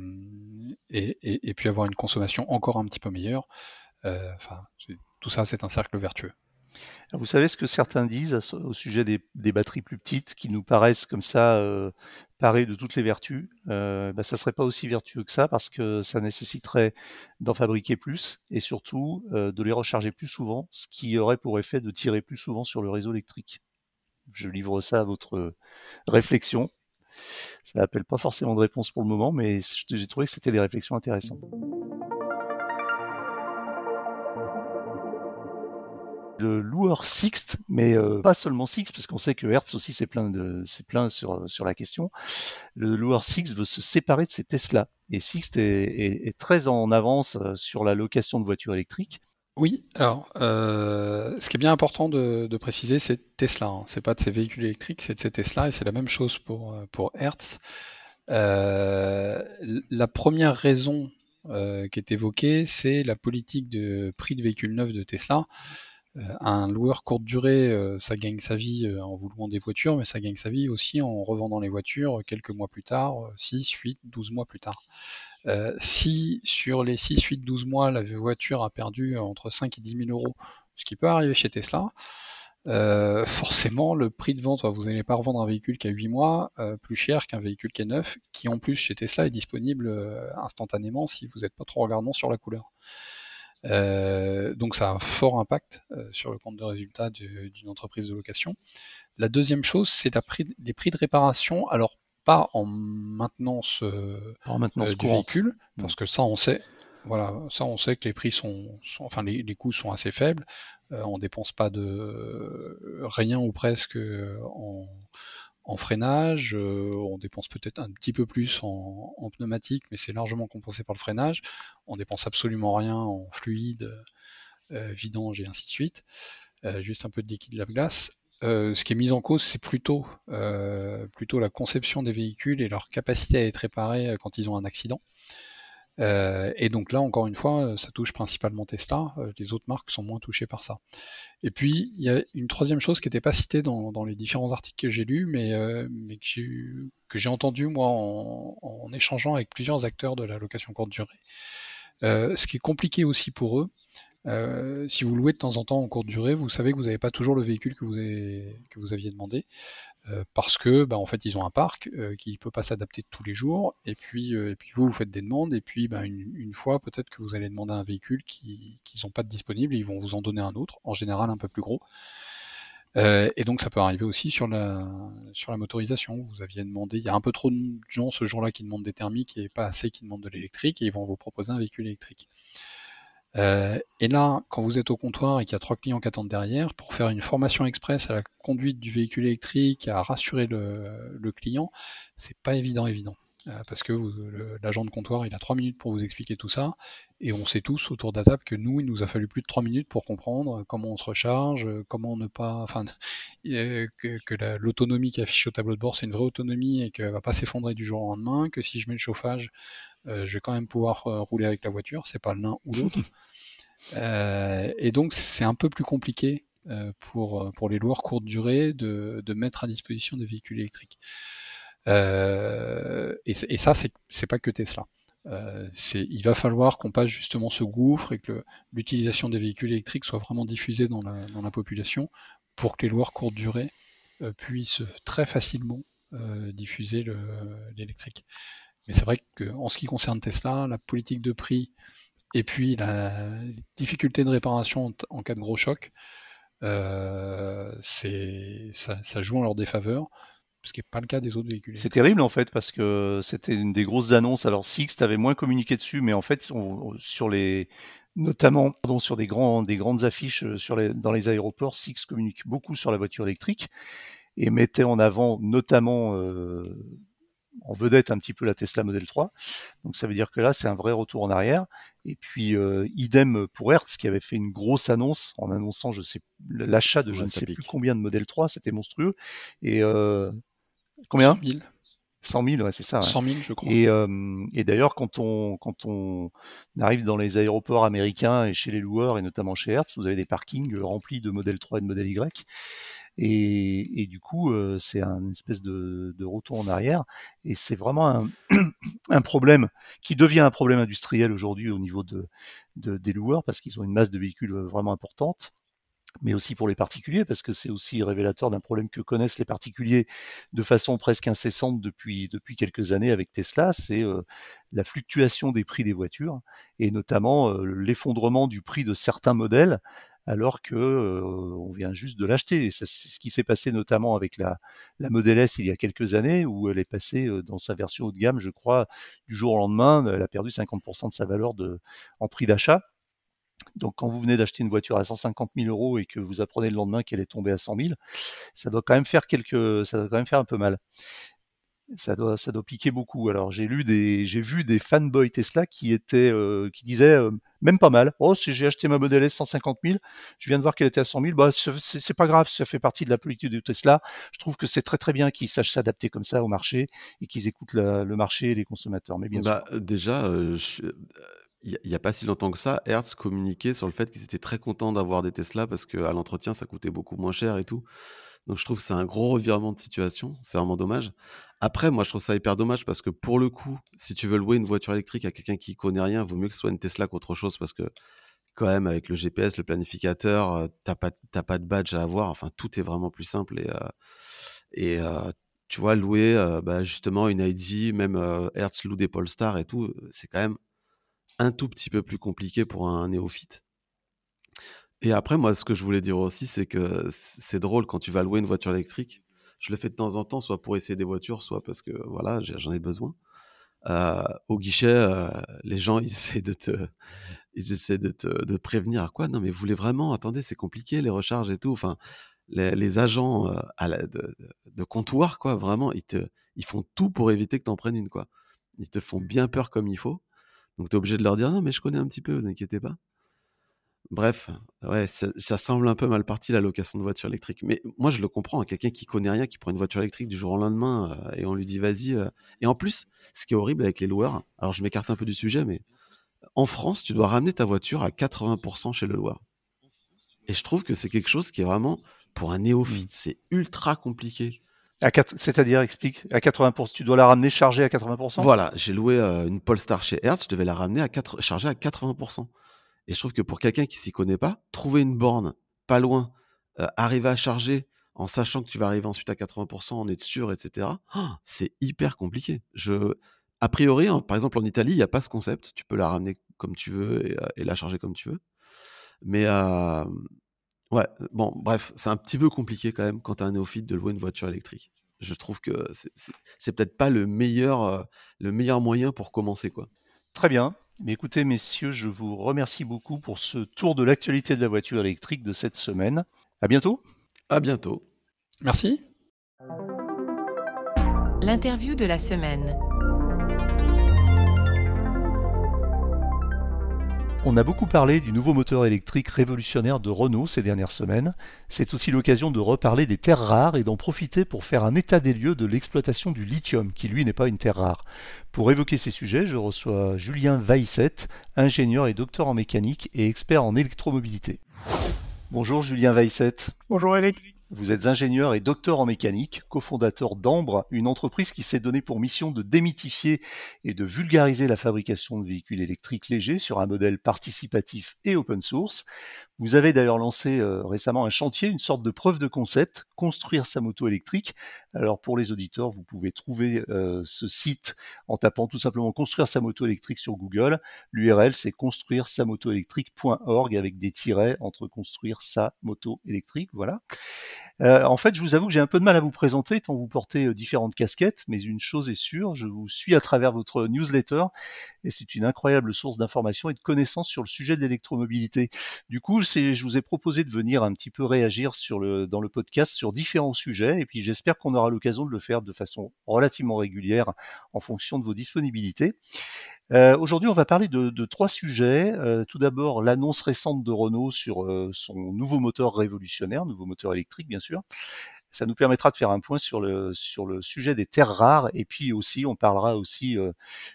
et, puis avoir une consommation encore un petit peu meilleure. Euh, Enfin, tout ça, c'est un cercle vertueux. Vous savez ce que certains disent au sujet des, batteries plus petites qui nous paraissent comme ça euh, parées de toutes les vertus? Bah, Ça serait pas aussi vertueux que ça parce que ça nécessiterait d'en fabriquer plus et surtout euh, de les recharger plus souvent, ce qui aurait pour effet de tirer plus souvent sur le réseau électrique. Je livre ça à votre réflexion. Ça n'appelle pas forcément de réponse pour le moment, mais j'ai trouvé que c'était des réflexions intéressantes. Le loueur Sixt, mais euh, pas seulement Sixt, parce qu'on sait que Hertz aussi c'est plein de c'est plein sur la question. Le loueur Sixt veut se séparer de ses Tesla et Sixt est, très en avance euh, sur la location de voitures électriques. Oui, alors euh, ce qui est bien important de, préciser, c'est Tesla. Hein. C'est pas de ses véhicules électriques, c'est de ses Tesla, et c'est la même chose pour Hertz. La première raison qui est évoquée, c'est la politique de prix de véhicules neufs de Tesla. Euh, un loueur courte durée, euh, ça gagne sa vie euh, en vous louant des voitures, mais ça gagne sa vie aussi en revendant les voitures quelques mois plus tard, 6, 8, 12 mois plus tard. Si sur les 6, 8, 12 mois, la voiture a perdu entre 5 et 10 000 euros, ce qui peut arriver chez Tesla, forcément, le prix de vente, vous n'allez pas revendre un véhicule qui a 8 mois plus cher qu'un véhicule qui est neuf, qui en plus chez Tesla est disponible instantanément si vous n'êtes pas trop regardant sur la couleur. Euh, donc ça a un fort impact euh, sur le compte de résultat d'une entreprise de location. La deuxième chose, c'est les prix de réparation. Alors pas en maintenance, euh, en maintenance du véhicule, parce que ça on sait. Voilà, ça on sait que les prix sont, sont enfin les, les, coûts sont assez faibles. Euh, on dépense pas de rien ou presque en, en freinage, euh, on dépense peut-être un petit peu plus en, pneumatique, mais c'est largement compensé par le freinage. On dépense absolument rien en fluide, euh, vidange et ainsi de suite. Euh, juste un peu de liquide lave-glace. ce qui est mis en cause, c'est plutôt la conception des véhicules et leur capacité à être réparés quand ils ont un accident. Euh, et donc là, encore une fois, euh, ça touche principalement Tesla. Euh, les autres marques sont moins touchées par ça. Et puis, il y a une troisième chose qui n'était pas citée dans, les différents articles que j'ai lus, mais, que j'ai entendu moi en, échangeant avec plusieurs acteurs de la location courte durée. ce qui est compliqué aussi pour eux, euh, si vous louez de temps en temps en courte durée, vous savez que vous n'avez pas toujours le véhicule que vous, aviez demandé. Euh, parce que bah, en fait ils ont un parc euh, qui ne peut pas s'adapter tous les jours et puis, vous vous faites des demandes et puis bah, une, fois peut-être que vous allez demander un véhicule qu'ils n'ont pas de disponible ils vont vous en donner un autre, en général un peu plus gros. et donc ça peut arriver aussi sur la, sur la motorisation. Vous aviez demandé, il y a un peu trop de gens ce jour-là qui demandent des thermiques et pas assez qui demandent de l'électrique et ils vont vous proposer un véhicule électrique. Euh, et là, quand vous êtes au comptoir et qu'il y a trois clients qui attendent derrière, pour faire une formation express à la conduite du véhicule électrique, à rassurer le, client, c'est pas évident, évident. Euh, parce que l'agent de comptoir, il a trois minutes pour vous expliquer tout ça, et on sait tous autour de la table que nous, il nous a fallu plus de trois minutes pour comprendre comment on se recharge, comment ne pas, enfin, que, que l'autonomie qui affiche au tableau de bord, c'est une vraie autonomie et qu'elle va pas s'effondrer du jour au lendemain, que si je mets le chauffage, euh, je vais quand même pouvoir euh, rouler avec la voiture, c'est pas l'un ou l'autre. Euh, et donc c'est un peu plus compliqué pour, pour les loueurs courte durée de, de mettre à disposition des véhicules électriques. et, et, ça, c'est pas que Tesla. Euh, il va falloir qu'on passe justement ce gouffre et que l'utilisation des véhicules électriques soit vraiment diffusée dans la, dans la population pour que les loueurs courte durée puissent très facilement diffuser l'électrique. Mais c'est vrai qu'en ce qui concerne Tesla, la politique de prix et puis la difficulté de réparation en cas de gros choc, euh, ça, joue en leur défaveur, ce qui n'est pas le cas des autres véhicules. C'est terrible en fait, parce que c'était une des grosses annonces. Alors Six avait moins communiqué dessus, mais en fait, sur les, notamment pardon, sur des, grands, des grandes affiches euh, dans les aéroports, Six communique beaucoup sur la voiture électrique et mettait en avant notamment euh, en vedette un petit peu la Tesla Model 3. Donc ça veut dire que là, c'est un vrai retour en arrière. Et puis, euh, idem pour Hertz, qui avait fait une grosse annonce en annonçant, je sais, l'achat de je ne sais plus combien de Model 3, c'était monstrueux. Et euh, combien? 100 000. 100 000, ouais, c'est ça. 100 000, je crois. Et, euh, et d'ailleurs, quand on, quand on arrive dans les aéroports américains et chez les loueurs, et notamment chez Hertz, vous avez des parkings remplis de Model 3 et de Model Y. Et, du coup, euh, c'est un espèce de, retour en arrière. Et c'est vraiment un, problème qui devient un problème industriel aujourd'hui au niveau de, de, des loueurs parce qu'ils ont une masse de véhicules vraiment importante mais aussi pour les particuliers, parce que c'est aussi révélateur d'un problème que connaissent les particuliers de façon presque incessante depuis, quelques années avec Tesla, c'est euh, la fluctuation des prix des voitures, et notamment euh, l'effondrement du prix de certains modèles alors que on vient juste de l'acheter. C'est ce qui s'est passé notamment avec la, la Model S il y a quelques années, où elle est passée dans sa version haut de gamme, je crois, du jour au lendemain, elle a perdu 50% de sa valeur en prix d'achat. Donc quand vous venez d'acheter une voiture à 150 000 euros et que vous apprenez le lendemain qu'elle est tombée à 100 000, ça doit quand même faire quelques, ça doit quand même faire un peu mal ça doit, ça doit piquer beaucoup. Alors j'ai lu des, j'ai vu des fanboys Tesla qui étaient, euh, qui disaient euh, même pas mal. Oh, si j'ai acheté ma Model S 150 000, je viens de voir qu'elle était à 100 000. Bah, c'est pas grave, ça fait partie de la politique de Tesla. Je trouve que c'est très très bien qu'ils sachent s'adapter comme ça au marché et qu'ils écoutent le marché et les consommateurs. Mais bien bah, déjà, euh, il n'y a, pas si longtemps que ça, Hertz communiquait sur le fait qu'ils étaient très contents d'avoir des Tesla parce qu'à l'entretien, ça coûtait beaucoup moins cher et tout. Donc je trouve que c'est un gros revirement de situation. C'est vraiment dommage. Après, moi, je trouve ça hyper dommage parce que pour le coup, si tu veux louer une voiture électrique à quelqu'un qui connaît rien, vaut mieux que ce soit une Tesla qu'autre chose parce que quand même, avec le GPS, le planificateur, euh, t'as pas, pas de badge à avoir. Enfin, tout est vraiment plus simple et, euh, et euh, tu vois, louer bah, justement une ID, même Hertz loue des Polestar et tout, c'est quand même un tout petit peu plus compliqué pour un néophyte. Et après, moi, ce que je voulais dire aussi, c'est que c'est drôle quand tu vas louer une voiture électrique. Je le fais de temps en temps, soit pour essayer des voitures, soit parce que voilà, j'en ai besoin. Euh, au guichet, euh, les gens, ils essaient de te, ils essaient de te de prévenir. Quoi? Non, mais vous voulez vraiment Attendez, c'est compliqué les recharges et tout. Enfin, les, agents euh, à de, comptoir, quoi, vraiment, ils te, ils font tout pour éviter que tu en prennes une, quoi. Ils te font bien peur comme il faut. Donc, tu es obligé de leur dire non, mais je connais un petit peu, vous inquiétez pas. Bref, ouais, ça, semble un peu mal parti la location de voiture électrique. Mais moi, je le comprends. Hein, quelqu'un qui connaît rien, qui prend une voiture électrique du jour au lendemain euh, et on lui dit vas-y. Euh. Et en plus, ce qui est horrible avec les loueurs, alors je m'écarte un peu du sujet, mais en France, tu dois ramener ta voiture à 80% chez le loueur. Et je trouve que c'est quelque chose qui est vraiment, pour un néophyte, c'est ultra compliqué. C'est-à-dire, explique, à 80%, tu dois la ramener chargée à 80% Voilà, j'ai loué euh, une Polestar chez Hertz, je devais la ramener à 4, chargée à 80%. Et je trouve que pour quelqu'un qui s'y connaît pas, trouver une borne pas loin, euh, arriver à charger en sachant que tu vas arriver ensuite à 80%, en être sûr, etc., c'est hyper compliqué. Je, a priori, hein, par exemple en Italie, il n'y a pas ce concept. Tu peux la ramener comme tu veux et, euh, la charger comme tu veux. Mais euh, ouais, bon, bref, c'est un petit peu compliqué quand même quand tu as un néophyte de louer une voiture électrique. Je trouve que c'est peut-être pas le meilleur, le meilleur moyen pour commencer. quoi. Très bien. Mais écoutez, messieurs, je vous remercie beaucoup pour ce tour de l'actualité de la voiture électrique de cette semaine. À bientôt. À bientôt. Merci. L'interview de la semaine. On a beaucoup parlé du nouveau moteur électrique révolutionnaire de Renault ces dernières semaines. C'est aussi l'occasion de reparler des terres rares et d'en profiter pour faire un état des lieux de l'exploitation du lithium, qui lui n'est pas une terre rare. Pour évoquer ces sujets, je reçois Julien Weisset, ingénieur et docteur en mécanique et expert en électromobilité. Bonjour Julien Weisset. Bonjour Eric. Vous êtes ingénieur et docteur en mécanique, cofondateur d'Ambre, une entreprise qui s'est donnée pour mission de démythifier et de vulgariser la fabrication de véhicules électriques légers sur un modèle participatif et open source. Vous avez d'ailleurs lancé euh, récemment un chantier, une sorte de preuve de concept, construire sa moto électrique. Alors pour les auditeurs, vous pouvez trouver euh, ce site en tapant tout simplement construire sa moto électrique sur Google. L'URL c'est construire sa moto électrique.org avec des tirets entre construire sa moto électrique. Voilà. Euh, en fait, je vous avoue que j'ai un peu de mal à vous présenter tant vous portez euh, différentes casquettes, mais une chose est sûre, je vous suis à travers votre newsletter et c'est une incroyable source d'informations et de connaissances sur le sujet de l'électromobilité. Du coup, je vous ai proposé de venir un petit peu réagir dans le podcast sur différents sujets et puis j'espère qu'on aura l'occasion de le faire de façon relativement régulière en fonction de vos disponibilités. Euh, aujourd'hui, on va parler de, trois sujets. Euh, tout d'abord, l'annonce récente de Renault sur euh, son nouveau moteur révolutionnaire, nouveau moteur électrique, bien sûr. Ça nous permettra de faire un point sur le, sur le sujet des terres rares et puis aussi, on parlera aussi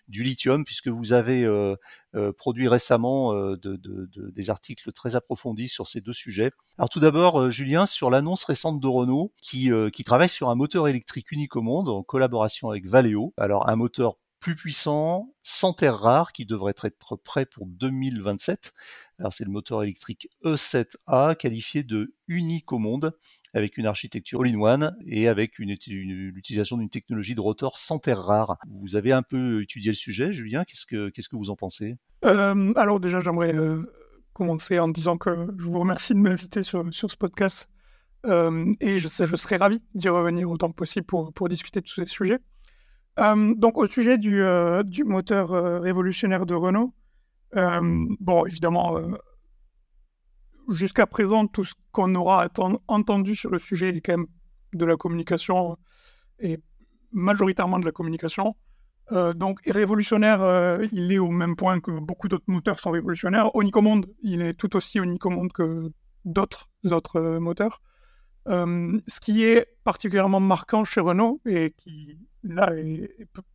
du lithium puisque vous avez produit récemment de, des articles très approfondis sur ces deux sujets. Alors tout d'abord, Julien, sur l'annonce récente de Renault qui, qui travaille sur un moteur électrique unique au monde en collaboration avec Valeo. Alors un moteur plus puissant, sans terres rares, qui devrait être prêt pour 2027. Alors c'est le moteur électrique E7A, qualifié de unique au monde, avec une architecture all-in-one et avec l'utilisation d'une technologie de rotor sans terres rares. Vous avez un peu étudié le sujet, Julien, qu'est-ce que, vous en pensez? Euh, Alors déjà, j'aimerais euh, commencer en disant que je vous remercie de m'inviter sur, sur ce podcast. Euh, et je, je serais ravi d'y revenir autant que possible pour discuter de tous ces sujets. Euh, donc, au sujet du, euh, du moteur euh, révolutionnaire de Renault, bon, évidemment, jusqu'à présent, tout ce qu'on aura entendu sur le sujet est quand même de la communication et majoritairement de la communication. donc, révolutionnaire, il est au même point que beaucoup d'autres moteurs sont révolutionnaires. monde il est tout aussi monde que d'autres autres moteurs. Ce qui est particulièrement marquant chez Renault et qui là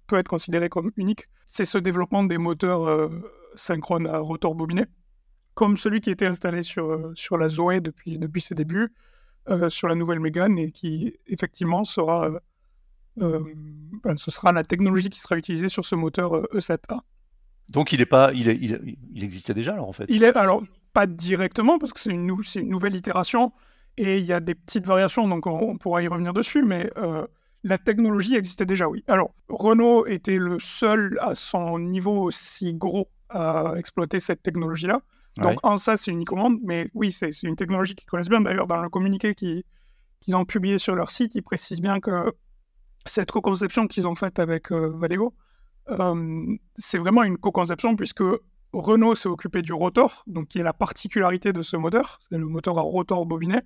peut être considéré comme unique, c'est ce développement des moteurs euh, synchrones à rotor bobiné, comme celui qui était installé sur, euh, sur la Zoé depuis, depuis ses débuts, euh, sur la nouvelle Mégane, et qui effectivement sera, ben, ce sera la technologie qui sera utilisée sur ce moteur E7A. E Donc il est pas, il, est, il, existait déjà alors en fait? Il est alors pas directement parce que c'est une, une nouvelle itération et il y a des petites variations, donc on, on pourra y revenir dessus, mais la technologie existait déjà, oui. Alors, Renault était le seul à son niveau aussi gros à exploiter cette technologie-là. Donc, en ça, c'est une commande, mais oui, c'est une technologie qu'ils connaissent bien. D'ailleurs, dans le communiqué qu'ils ont publié sur leur site, ils précisent bien que cette co-conception qu'ils ont faite avec euh, Valeo, euh, c'est vraiment une co-conception puisque Renault s'est occupé du rotor, donc qui est la particularité de ce moteur, c'est le moteur à rotor bobinet,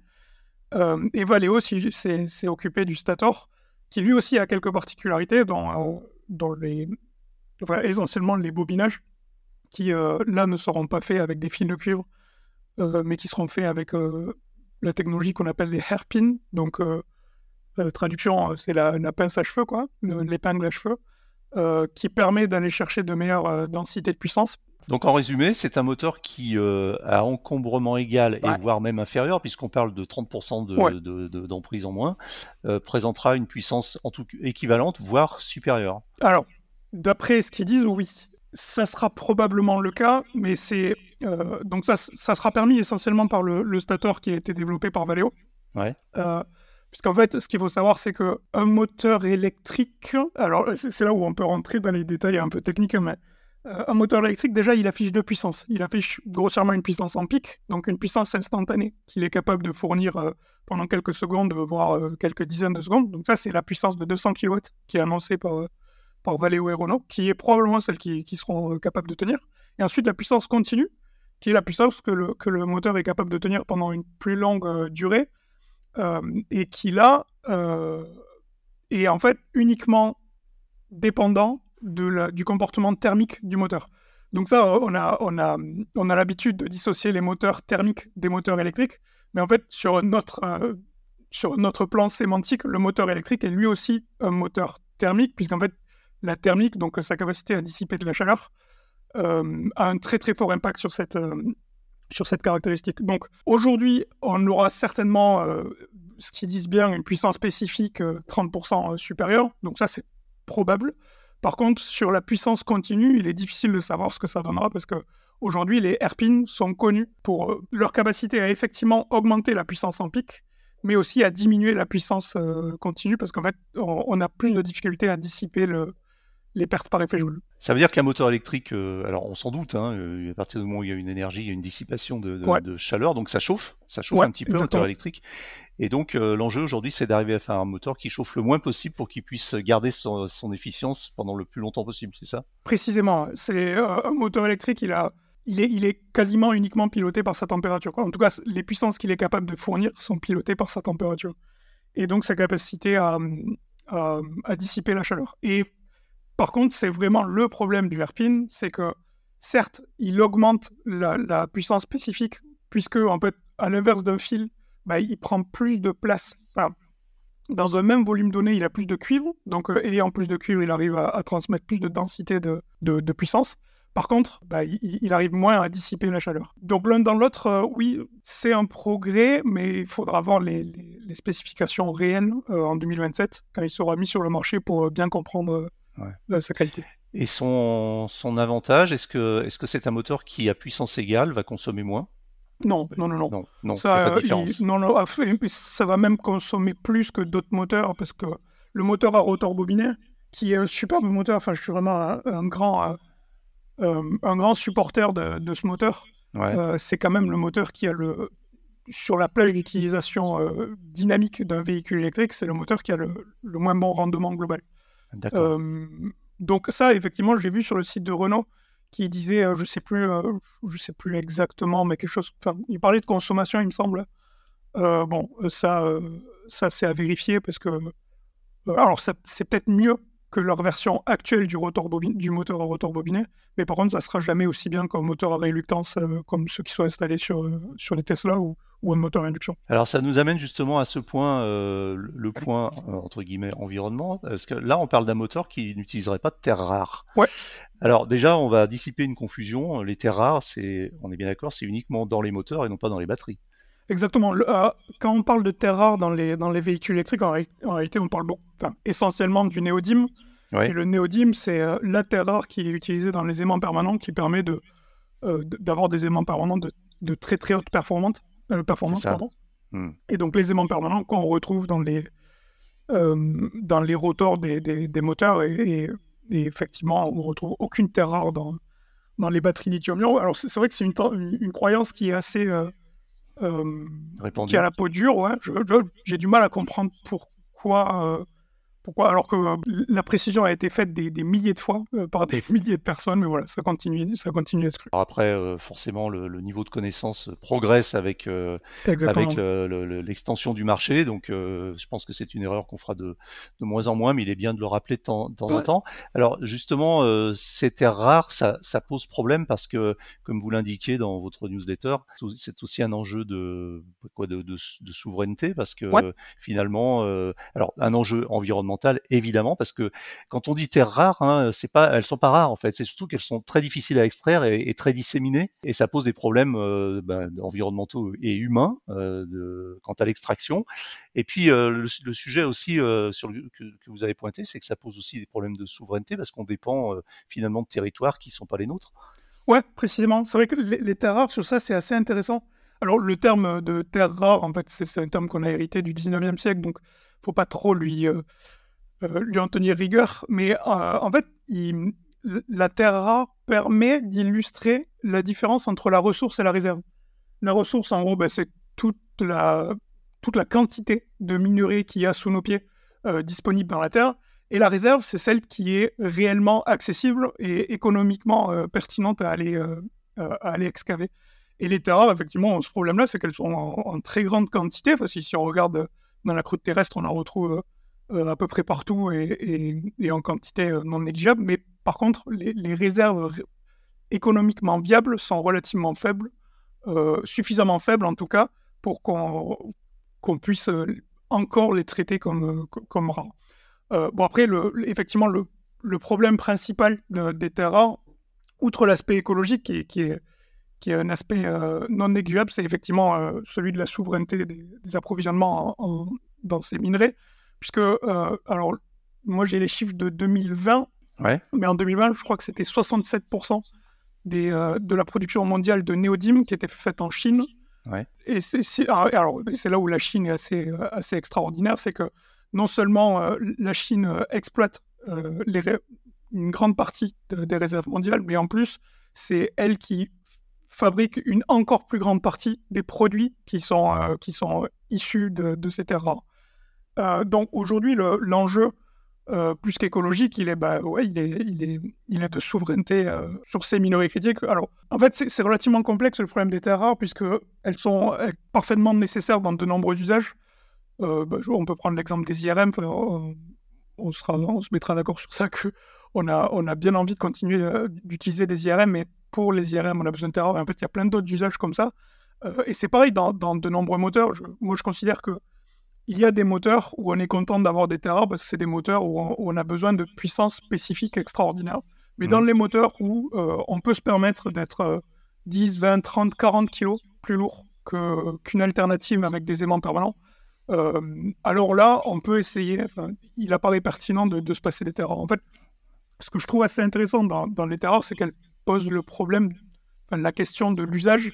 euh, et Valeo s'est occupé du stator, qui lui aussi a quelques particularités dans, euh, les, essentiellement les bobinages, qui euh, là ne seront pas faits avec des fils de cuivre, mais qui seront faits avec la technologie qu'on appelle les hairpins. Donc, traduction, c'est la, la, pince à cheveux, quoi, l'épingle à cheveux, qui permet d'aller chercher de meilleures densités de puissance donc en résumé, c'est un moteur qui euh, a encombrement égal et voire même inférieur, puisqu'on parle de 30% d'emprise de, en moins, euh, présentera une puissance en tout équivalente, voire supérieure. Alors, d'après ce qu'ils disent, oui, ça sera probablement le cas, mais c'est euh, donc ça, ça, sera permis essentiellement par le, stator qui a été développé par Valeo. Ouais. Puisqu'en fait, ce qu'il faut savoir, c'est qu'un moteur électrique, alors c'est là où on peut rentrer dans les détails un peu techniques, mais euh, un moteur électrique, déjà, il affiche deux puissances. Il affiche grossièrement une puissance en pic, donc une puissance instantanée qu'il est capable de fournir euh, pendant quelques secondes, voire euh, quelques dizaines de secondes. Donc ça, c'est la puissance de 200 kW qui est annoncée par, par Valeo et Renault, qui est probablement celle qui, qui seront capables de tenir. Et ensuite, la puissance continue, qui est la puissance que le, que le moteur est capable de tenir pendant une plus longue durée, et qui là est en fait uniquement dépendant du comportement thermique du moteur. Donc ça, on a, on a, on a l'habitude de dissocier les moteurs thermiques des moteurs électriques, mais en fait, sur notre, euh, sur notre plan sémantique, le moteur électrique est lui aussi un moteur thermique, puisqu'en fait, la thermique, donc sa capacité à dissiper de la chaleur, euh, a un très très fort impact sur cette, euh, sur cette caractéristique. Donc aujourd'hui, on aura certainement, ce qu'ils disent bien, une puissance spécifique 30% supérieure, donc ça c'est probable. Par contre, sur la puissance continue, il est difficile de savoir ce que ça donnera parce que aujourd'hui, les AirPins sont connus pour euh, leur capacité à effectivement augmenter la puissance en pic, mais aussi à diminuer la puissance euh, continue parce qu'en fait, on, a plus de difficultés à dissiper le, les pertes par effet Joule. Ça veut dire qu'un moteur électrique, euh, alors on s'en doute, hein, euh, à partir du moment où il y a une énergie, il y a une dissipation de, chaleur, donc ça chauffe, ça chauffe un petit peu un moteur électrique. Et donc euh, l'enjeu aujourd'hui, c'est d'arriver à faire un moteur qui chauffe le moins possible pour qu'il puisse garder son, efficience pendant le plus longtemps possible, c'est ça? Précisément, c'est un moteur électrique, il a, il est, il est quasiment uniquement piloté par sa température. En tout cas, les puissances qu'il est capable de fournir sont pilotées par sa température. Et donc sa capacité à, à, à dissiper la chaleur. Et par contre, c'est vraiment le problème du hairpin, c'est que certes, il augmente la, puissance spécifique, puisque en fait, à l'inverse d'un fil, bah, il prend plus de place. dans un même volume donné, il a plus de cuivre, donc euh, et en plus de cuivre, il arrive à, transmettre plus de densité de, puissance. Par contre, bah, il, arrive moins à dissiper la chaleur. Donc l'un dans l'autre, euh, oui, c'est un progrès, mais il faudra voir les, spécifications réelles euh, en 2027, quand il sera mis sur le marché pour bien comprendre sa qualité. Et son, son avantage, est-ce que c'est un moteur qui à puissance égale va consommer moins? Non, non, non, non. non, ça, non, non, ça va même consommer plus que d'autres moteurs parce que le moteur à rotor bobiné, qui est un superbe moteur, enfin, je suis vraiment un, grand, euh, euh, un grand supporter de, de ce moteur. Euh, c'est quand même le moteur qui a le, sur la plage d'utilisation dynamique d'un véhicule électrique, c'est le moteur qui a le, le moins bon rendement global. Euh, donc ça, effectivement, j'ai vu sur le site de Renault qui disait, euh, je sais plus, euh, je sais plus exactement, mais quelque chose. Enfin, il parlait de consommation, il me semble. bon, ça, ça c'est à vérifier parce que, alors, c'est peut-être mieux que leur version actuelle du, rotor du moteur à rotor bobiné, mais par contre, ça sera jamais aussi bien qu'un moteur à réluctance comme ceux qui sont installés sur, sur les Tesla ou, ou un moteur à induction. Alors ça nous amène justement à ce point, euh, le point euh, entre guillemets environnement, parce que là on parle d'un moteur qui n'utiliserait pas de terres rares. Ouais. Alors déjà on va dissiper une confusion. Les terres rares, c'est, on est bien d'accord, c'est uniquement dans les moteurs et non pas dans les batteries. Exactement. Euh, quand on parle de terres rares dans les, dans les véhicules électriques, en, réalité on parle bon, essentiellement du néodyme. Et le néodyme, c'est la terre rare qui est utilisée dans les aimants permanents qui permet de, d'avoir des aimants permanents de, de très très haute performance euh, performance, pardon. Hmm. Et donc les aimants permanents qu'on retrouve dans les, euh, dans les rotors des, des, moteurs et, effectivement on retrouve aucune terre rare dans, dans les batteries lithium-ion. Alors c'est vrai que c'est une, une, croyance qui est assez euh qui a la peau dure. Ouais. J'ai du mal à comprendre pourquoi Pourquoi? Alors que euh, la précision a été faite des, milliers de fois euh, par des milliers de personnes, mais voilà, ça continue, ça continue à se Après, euh, forcément, le, niveau de connaissance progresse avec, avec l'extension du marché, donc je pense que c'est une erreur qu'on fera de, de, moins en moins, mais il est bien de le rappeler de temps, en temps. Alors justement, ces terres rares, ça, ça, pose problème parce que, comme vous l'indiquez dans votre newsletter, c'est aussi un enjeu de, quoi, de, de, souveraineté, parce que finalement, alors un enjeu environnemental évidemment parce que quand on dit terres rares, hein, c'est pas, elles sont pas rares en fait. C'est surtout qu'elles sont très difficiles à extraire et, très disséminées et ça pose des problèmes euh, ben, environnementaux et humains euh, quant à l'extraction. Et puis euh, le, sujet aussi sur que, vous avez pointé, c'est que ça pose aussi des problèmes de souveraineté parce qu'on dépend finalement de territoires qui sont pas les nôtres. Ouais, précisément. C'est vrai que les, terres rares sur ça, c'est assez intéressant. Alors, le terme de terre rare, en fait, c'est un terme qu'on a hérité du 19e siècle, donc faut pas trop lui, lui en tenir rigueur, mais euh, en fait, la terre rare permet d'illustrer la différence entre la ressource et la réserve. La ressource, en gros, ben, c'est toute la, toute la quantité de minerais qu'il y a sous nos pieds euh, disponible dans la terre. Et la réserve, c'est celle qui est réellement accessible et économiquement pertinente à aller, à aller excaver. Et les terres rares, effectivement, ont ce problème-là, c'est qu'elles sont en, très grande quantité. Enfin, si, si, on regarde dans la croûte terrestre, on en retrouve euh, à peu près partout et, en quantité euh, non négligeable. Mais par contre, les, réserves économiquement viables sont relativement faibles, euh, suffisamment faibles en tout cas, pour qu'on puisse encore les traiter comme, comme rares. bon, après, effectivement, le, le, problème principal des terres rares, outre l'aspect écologique qui est, qui, est, qui est, un aspect non négligeable, c'est effectivement celui de la souveraineté des, approvisionnements dans ces minerais puisque, euh, alors, moi j'ai les chiffres de 2020, mais en 2020, je crois que c'était 67% des, euh, de la production mondiale de néodyme qui était faite en Chine. Et c'est ah, c'est là où la Chine est assez, euh, assez extraordinaire, c'est que non seulement la Chine exploite les une grande partie des réserves mondiales, mais en plus c'est elle qui fabrique une encore plus grande partie des produits qui sont, qui sont issus de, de ces terres rares. Euh, donc aujourd'hui, l'enjeu, euh, plus qu'écologique, il est, bah, ouais, il est, il est, il est de souveraineté euh, sur ces minerais critiques. Alors, en fait, c'est relativement complexe le problème des terres rares, puisqu'elles sont parfaitement nécessaires dans de nombreux usages. Bah, on peut prendre l'exemple des IRM, on, sera, on se mettra d'accord sur ça, qu'on a, on a bien envie de continuer d'utiliser des IRM, mais pour les IRM, on a besoin de terres rares. En fait, il y a plein d'autres usages comme ça. et c'est pareil dans, de nombreux moteurs. moi, je considère que il y a des moteurs où on est content d'avoir des terres parce que c'est des moteurs où on, a besoin de puissance spécifique extraordinaire. Mais dans mm. les moteurs où euh, on peut se permettre d'être 10, 20, 30, 40 kilos plus lourd qu'une alternative avec des aimants permanents, euh, alors là, on peut essayer, il apparaît pertinent de, se passer des terres En fait, ce que je trouve assez intéressant dans, les terres c'est qu'elles posent le problème, la question de l'usage,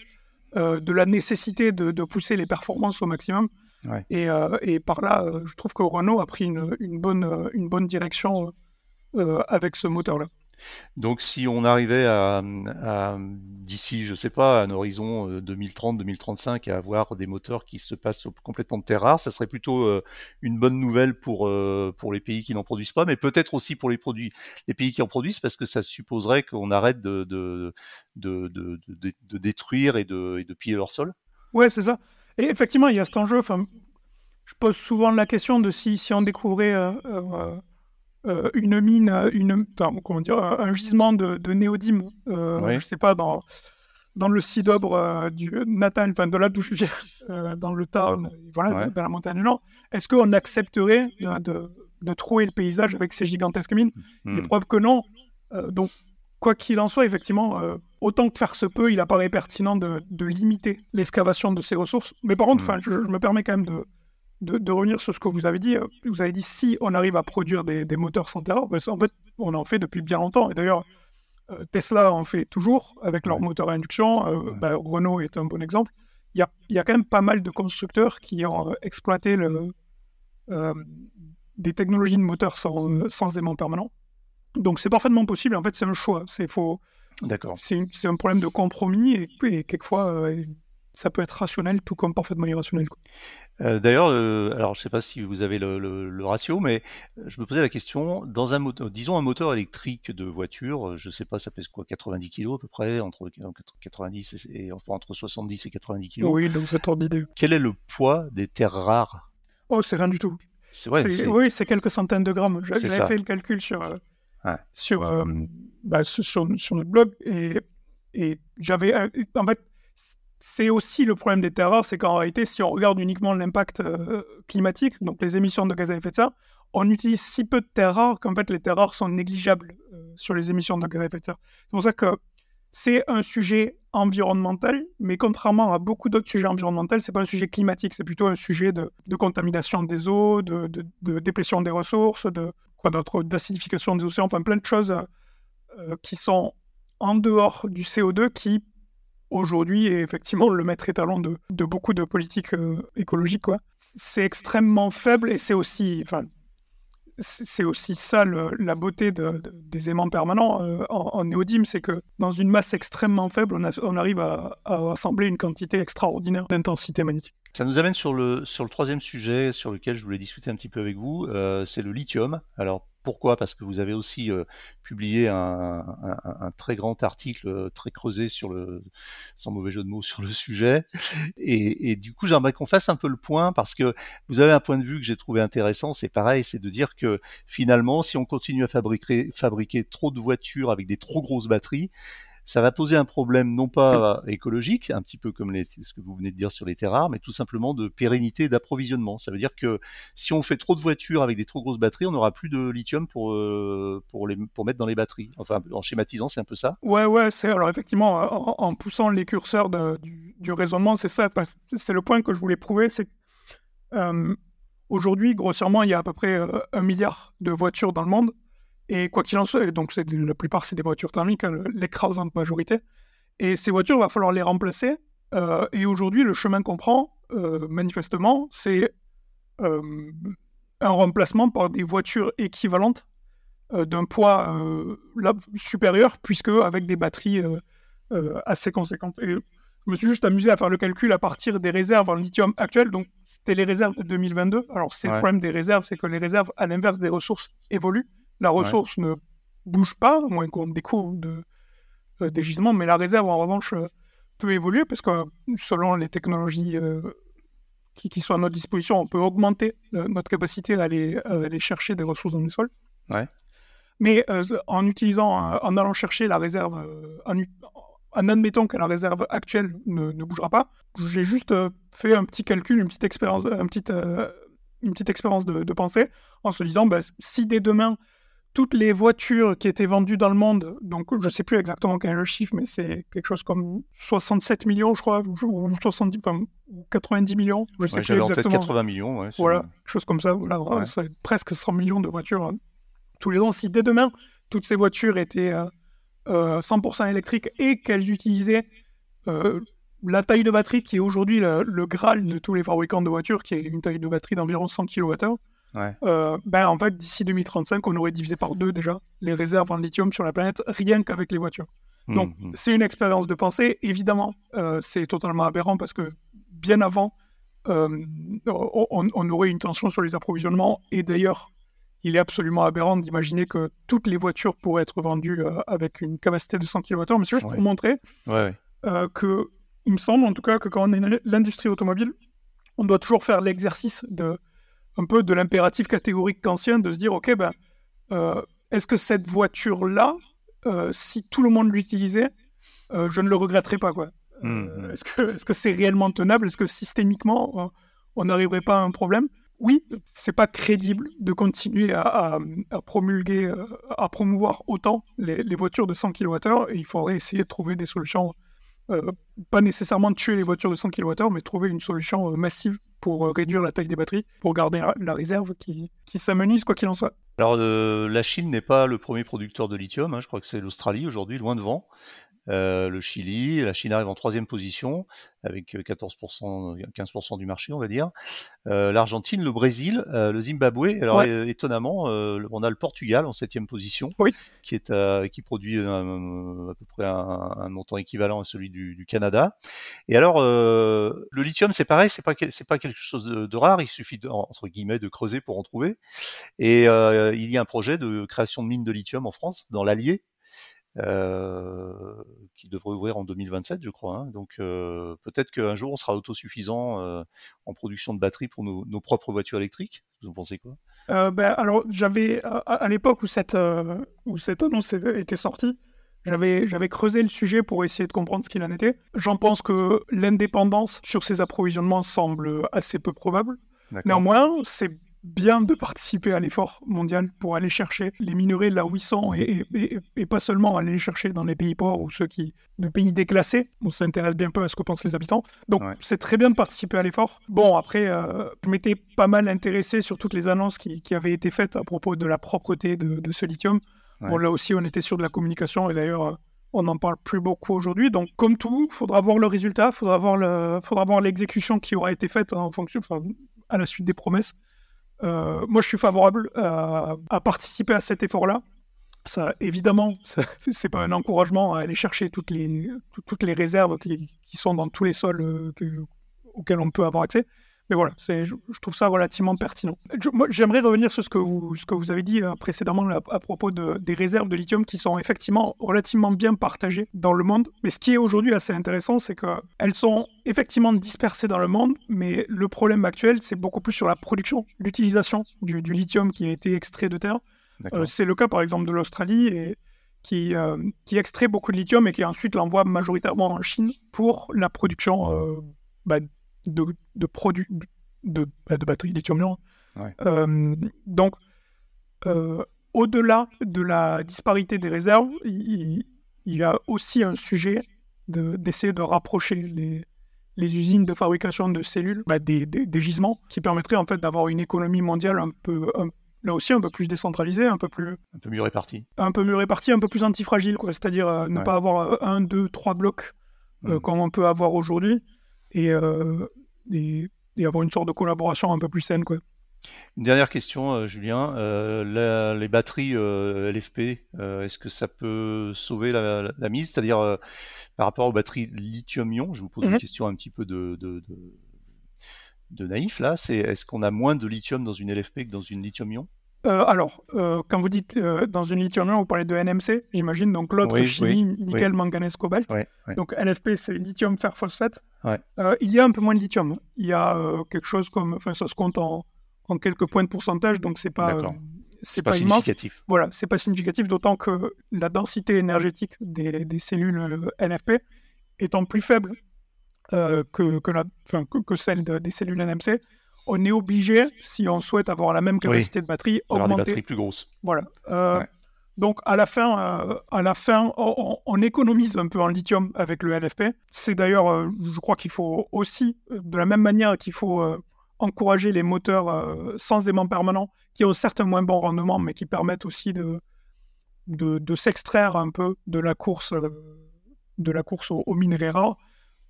euh, de la nécessité de, pousser les performances au maximum. Euh, et, par là, euh, je trouve que Renault a pris une, bonne, euh, une bonne direction avec ce moteur-là. Donc si on arrivait à, d'ici, je sais pas, à un horizon 2030-2035 à avoir des moteurs qui se passent complètement de terre rare, ça serait plutôt une bonne nouvelle pour pour les pays qui n'en produisent pas, mais peut-être aussi pour les produits, les pays qui en produisent, parce que ça supposerait qu'on arrête de de, de, de, détruire et de, et de piller leur sol. Ouais, c'est ça. Et effectivement, il y a cet enjeu. Enfin, je pose souvent la question de si, si on découvrait euh, euh, euh, une mine, une, comment dire, un gisement de, de néodyme, je ne sais pas, dans, dans le Sidobre du Natal, enfin de là d'où je viens, dans le Tarn, voilà, dans, la montagne du Nord, est-ce qu'on accepterait de, de, trouer le paysage avec ces gigantesques mines? Mmh. Les preuves que non. donc, quoi qu'il en soit, effectivement, autant que faire se peut, il apparaît pertinent de, limiter l'excavation de ces ressources. Mais par contre, mm. je, je, me permets quand même de, de, revenir sur ce que vous avez dit. Vous avez dit si on arrive à produire des, moteurs sans terre, ben, en fait, on en fait depuis bien longtemps. Et d'ailleurs, euh, Tesla en fait toujours avec leur moteur à induction. Euh, ben, Renault est un bon exemple. Il y a, y a, quand même pas mal de constructeurs qui ont euh, exploité le, des technologies de moteurs sans, sans aimant permanent. Donc c'est parfaitement possible. En fait, c'est un choix. C'est faut D'accord. C'est un problème de compromis et, quelquefois, euh, ça peut être rationnel tout comme parfaitement irrationnel. Euh, d'ailleurs, euh, alors je ne sais pas si vous avez le, ratio, mais je me posais la question, dans un moteur, disons un moteur électrique de voiture, je ne sais pas, ça pèse quoi, 90 kg à peu près, entre 90 et, enfin entre 70 et 90 kg. Oui, donc c'est ordre d'idée. Quel est le poids des terres rares? Oh, c'est rien du tout. C'est vrai. Oui, c'est quelques centaines de grammes. J'avais fait le calcul sur, sur, bah, sur, sur, notre blog et, et j'avais en fait c'est aussi le problème des terres rares, c'est qu'en réalité, si on regarde uniquement l'impact euh, climatique, donc les émissions de gaz à effet de serre, on utilise si peu de terres rares qu'en fait les terres rares sont négligeables euh, sur les émissions de gaz à effet de serre. C'est pour ça que c'est un sujet environnemental, mais contrairement à beaucoup d'autres sujets environnementaux, c'est pas un sujet climatique, c'est plutôt un sujet de, contamination des eaux, de, de, déplétion des ressources, de d'acidification des océans, enfin plein de choses euh, qui sont en dehors du CO2 qui aujourd'hui est effectivement le maître étalon de, beaucoup de politiques euh, écologiques. C'est extrêmement faible et c'est aussi, enfin, c'est aussi ça la beauté des aimants permanents euh, en, néodyme, c'est que dans une masse extrêmement faible, on, arrive à, à, assembler une quantité extraordinaire d'intensité magnétique. Ça nous amène sur le, troisième sujet sur lequel je voulais discuter un petit peu avec vous, euh, c'est le lithium. Pourquoi? Parce que vous avez aussi euh, publié un, très grand article euh, très creusé sur le, sans mauvais jeu de mots, sur le sujet. Et, du coup, j'aimerais qu'on fasse un peu le point parce que vous avez un point de vue que j'ai trouvé intéressant. C'est pareil, c'est de dire que finalement, si on continue à fabriquer, fabriquer trop de voitures avec des trop grosses batteries, ça va poser un problème non pas écologique, un petit peu comme ce que vous venez de dire sur les terres rares, mais tout simplement de pérennité d'approvisionnement. Ça veut dire que si on fait trop de voitures avec des trop grosses batteries, on n'aura plus de lithium pour, euh, pour, les, pour mettre dans les batteries. Enfin, en schématisant, c'est un peu ça Ouais, ouais, c'est alors effectivement, en, poussant les curseurs du, raisonnement, c'est ça, c'est le point que je voulais prouver, c'est euh, aujourd'hui, grossièrement, il y a à peu près euh, un milliard de voitures dans le monde. Et quoi qu'il en soit, donc la plupart c'est des voitures thermiques, hein, l'écrasante majorité. Et ces voitures, il va falloir les remplacer. Euh, et aujourd'hui, le chemin qu'on prend, euh, manifestement, c'est euh, un remplacement par des voitures équivalentes d'un poids supérieur, puisque avec des batteries assez conséquentes. Et je me suis juste amusé à faire le calcul à partir des réserves en lithium actuelles. Donc, c'était les réserves de 2022. Alors, c'est le problème des réserves, c'est que les réserves, à l'inverse des ressources, évoluent. La ressource ne bouge pas, à moins qu'on découvre de, euh, des gisements, mais la réserve, en revanche, euh, peut évoluer parce que selon les technologies euh, qui, qui, sont à notre disposition, on peut augmenter notre capacité à aller, aller, chercher des ressources dans le sol. Mais en utilisant, en allant chercher la réserve, en, en, admettant que la réserve actuelle ne, ne bougera pas, j'ai juste fait un petit calcul, une petite expérience, un petit, une petite expérience de, de, pensée en se disant, bah, si dès demain, toutes les voitures qui étaient vendues dans le monde, donc je ne sais plus exactement quel est le chiffre, mais c'est quelque chose comme 67 millions, je crois, ou 70, 90 millions, je sais plus exactement. En 80 millions, ouais, Voilà, quelque chose comme ça, voilà, c'est presque 100 millions de voitures hein. tous les ans. Si dès demain, toutes ces voitures étaient 100% euh, euh, électriques et qu'elles utilisaient euh, la taille de batterie qui est aujourd'hui le, le, Graal de tous les fabricants de voitures, qui est une taille de batterie d'environ 100 kWh, euh, ben, en fait, d'ici 2035, on aurait divisé par deux déjà les réserves en lithium sur la planète, rien qu'avec les voitures. Mmh, Donc, mmh. c'est une expérience de pensée. Évidemment, euh, c'est totalement aberrant parce que bien avant, euh, on, aurait une tension sur les approvisionnements. Et d'ailleurs, il est absolument aberrant d'imaginer que toutes les voitures pourraient être vendues avec une capacité de 100 kWh. Mais c'est juste pour montrer que, il me semble en tout cas que quand on est l'industrie automobile, on doit toujours faire l'exercice de un peu de l'impératif catégorique kantien de se dire, OK, ben, euh, est-ce que cette voiture-là, euh, si tout le monde l'utilisait, euh, je ne le regretterais pas, quoi. Mmh, mmh. Est-ce que c'est réellement tenable? Est-ce que systémiquement, on n'arriverait pas à un problème? Oui, c'est pas crédible de continuer à, promulguer, à promouvoir autant les, les, voitures de 100 kWh, et il faudrait essayer de trouver des solutions pas nécessairement tuer les voitures de 100 kWh, mais trouver une solution euh, massive pour euh, réduire la taille des batteries, pour garder la réserve qui, qui s'amenuise quoi qu'il en soit. Alors la Chine n'est pas le premier producteur de lithium, hein. je crois que c'est l'Australie aujourd'hui, loin devant. Euh, le Chili, la Chine arrive en troisième position avec 14%, 15% du marché, on va dire. Euh, L'Argentine, le Brésil, euh, le Zimbabwe. Alors étonnamment, on a le Portugal en septième position, qui est qui produit à peu près un, montant équivalent à celui du, Canada. Et alors, le lithium, c'est pareil, c'est pas c'est pas quelque chose de, rare. Il suffit entre guillemets de creuser pour en trouver. Et il y a un projet de création de mines de lithium en France, dans l'Allier, euh, qui devrait ouvrir en 2027, je crois. Hein. Donc euh, peut-être qu'un jour on sera autosuffisant euh, en production de batteries pour nos, propres voitures électriques. Vous en pensez quoi? Ben, Alors j'avais à, l'époque où cette où cette annonce était sortie, j'avais, j'avais creusé le sujet pour essayer de comprendre ce qu'il en était. J'en pense que l'indépendance sur ces approvisionnements semble assez peu probable. Néanmoins, c'est bien de participer à l'effort mondial pour aller chercher les minerais là où ils sont et, pas seulement aller les chercher dans les pays pauvres ou ceux qui, de pays déclassés. On s'intéresse bien peu à ce que pensent les habitants. Donc c'est très bien de participer à l'effort. Bon, après, euh, je m'étais pas mal intéressé sur toutes les annonces qui, avaient été faites à propos de la propreté de, ce lithium. Bon, là aussi, on était sur de la communication et d'ailleurs, euh, on n'en parle plus beaucoup aujourd'hui. Donc, comme tout, il faudra voir le résultat, il faudra voir, le, faudra voir l'exécution qui aura été faite en fonction, à la suite des promesses. Euh, moi, je suis favorable à, participer à cet effort-là. Ça, évidemment, c'est pas un encouragement à aller chercher toutes les, toutes les réserves qui, sont dans tous les sols euh, auxquels on peut avoir accès. Mais voilà, je, je trouve ça relativement pertinent. J'aimerais revenir sur ce que vous, ce que vous avez dit euh, précédemment à propos de, des réserves de lithium qui sont effectivement relativement bien partagées dans le monde. Mais ce qui est aujourd'hui assez intéressant, c'est qu'elles sont effectivement dispersées dans le monde, mais le problème actuel, c'est beaucoup plus sur la production, l'utilisation du, lithium qui a été extrait de terre. Euh, c'est le cas par exemple de l'Australie et qui, euh, qui extrait beaucoup de lithium et qui ensuite l'envoie majoritairement en Chine pour la production bah, de, de produits de, bah, de batteries lithium-ion. Euh, donc, euh, au-delà de la disparité des réserves, il, y a aussi un sujet d'essayer de, rapprocher les, les, usines de fabrication de cellules bah, des, des, gisements qui permettraient en fait d'avoir une économie mondiale un peu, là aussi un peu plus décentralisée, un peu plus... Un peu mieux répartie. Un peu mieux répartie, un peu plus antifragile, quoi. C'est-à-dire euh, ne pas avoir un, deux, trois blocs mmh. comme on peut avoir aujourd'hui. Et, et, avoir une sorte de collaboration un peu plus saine. Quoi. Une dernière question, euh, Julien. Euh, les batteries euh, LFP, est-ce que ça peut sauver la, mise? C'est-à-dire par rapport aux batteries lithium-ion, je vous pose une mhm. question un petit peu de, de, de naïf là. C'est est-ce qu'on a moins de lithium dans une LFP que dans une lithium-ion? Euh, alors, euh, quand vous dites euh, dans une lithium vous parlez de NMC, j'imagine. Donc l'autre chimie, nickel, manganèse, cobalt. donc LFP, c'est lithium fer phosphate. il y a un peu moins de lithium. Il y a quelque chose comme, enfin, ça se compte en, quelques points de pourcentage, donc c'est pas, c'est pas, significatif. Voilà, c'est pas significatif, d'autant que la densité énergétique des, des cellules LFP étant plus faible que, que, la, que, que, celle des cellules NMC, on est obligé, si on souhaite avoir la même capacité de batterie, augmenter. Des batteries plus grosses. Voilà. Euh, donc à la fin, euh, à la fin on, économise un peu en lithium avec le LFP. C'est d'ailleurs, euh, je crois qu'il faut aussi, de la même manière qu'il faut encourager les moteurs sans aimant permanent, qui ont certes un moins bon rendement, mais qui permettent aussi de, de, s'extraire un peu de la course, de la course aux, aux minerais rares.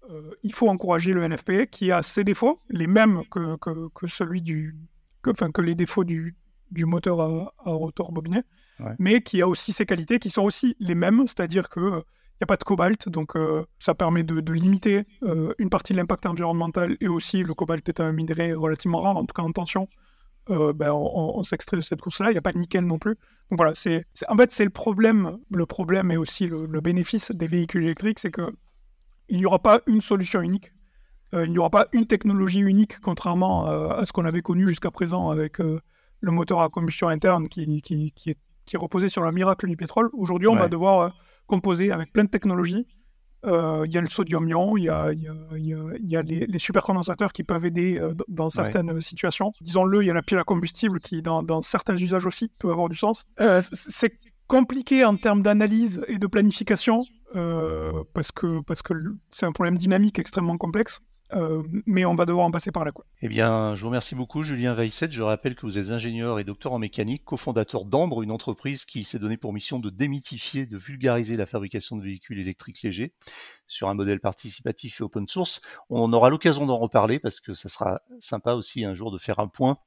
Euh, il faut encourager le NFP qui a ses défauts, les mêmes que, que, celui du, enfin, que les défauts du, du moteur à, rotor bobiné, mais qui a aussi ses qualités qui sont aussi les mêmes, c'est-à-dire que il euh, n'y a pas de cobalt, donc euh, ça permet de, de limiter une partie de l'impact environnemental et aussi le cobalt est un minerai relativement rare, en tout cas en tension. ben, on, s'extrait de cette course-là. Il n'y a pas de nickel non plus. Donc voilà, c'est, en fait c'est le problème. Le problème et aussi le, le bénéfice des véhicules électriques, c'est que il n'y aura pas une solution unique. Euh, il n'y aura pas une technologie unique, contrairement euh, à ce qu'on avait connu jusqu'à présent avec euh, le moteur à combustion interne qui, qui, qui, est, qui, reposait sur le miracle du pétrole. Aujourd'hui, on va devoir composer avec plein de technologies. Il y a le sodium-ion, il y a, y a, y a les, les, supercondensateurs qui peuvent aider dans certaines situations. Disons-le, il y a la pile à combustible qui, dans, dans, certains usages aussi, peut avoir du sens. c'est compliqué en termes d'analyse et de planification. Euh, parce que parce que c'est un problème dynamique extrêmement complexe. Euh, mais on va devoir en passer par là. Quoi. Eh bien, je vous remercie beaucoup, Julien Weisset. Je rappelle que vous êtes ingénieur et docteur en mécanique, cofondateur d'Ambre, une entreprise qui s'est donné pour mission de démythifier, de vulgariser la fabrication de véhicules électriques légers sur un modèle participatif et open source. On aura l'occasion d'en reparler parce que ça sera sympa aussi un jour de faire un point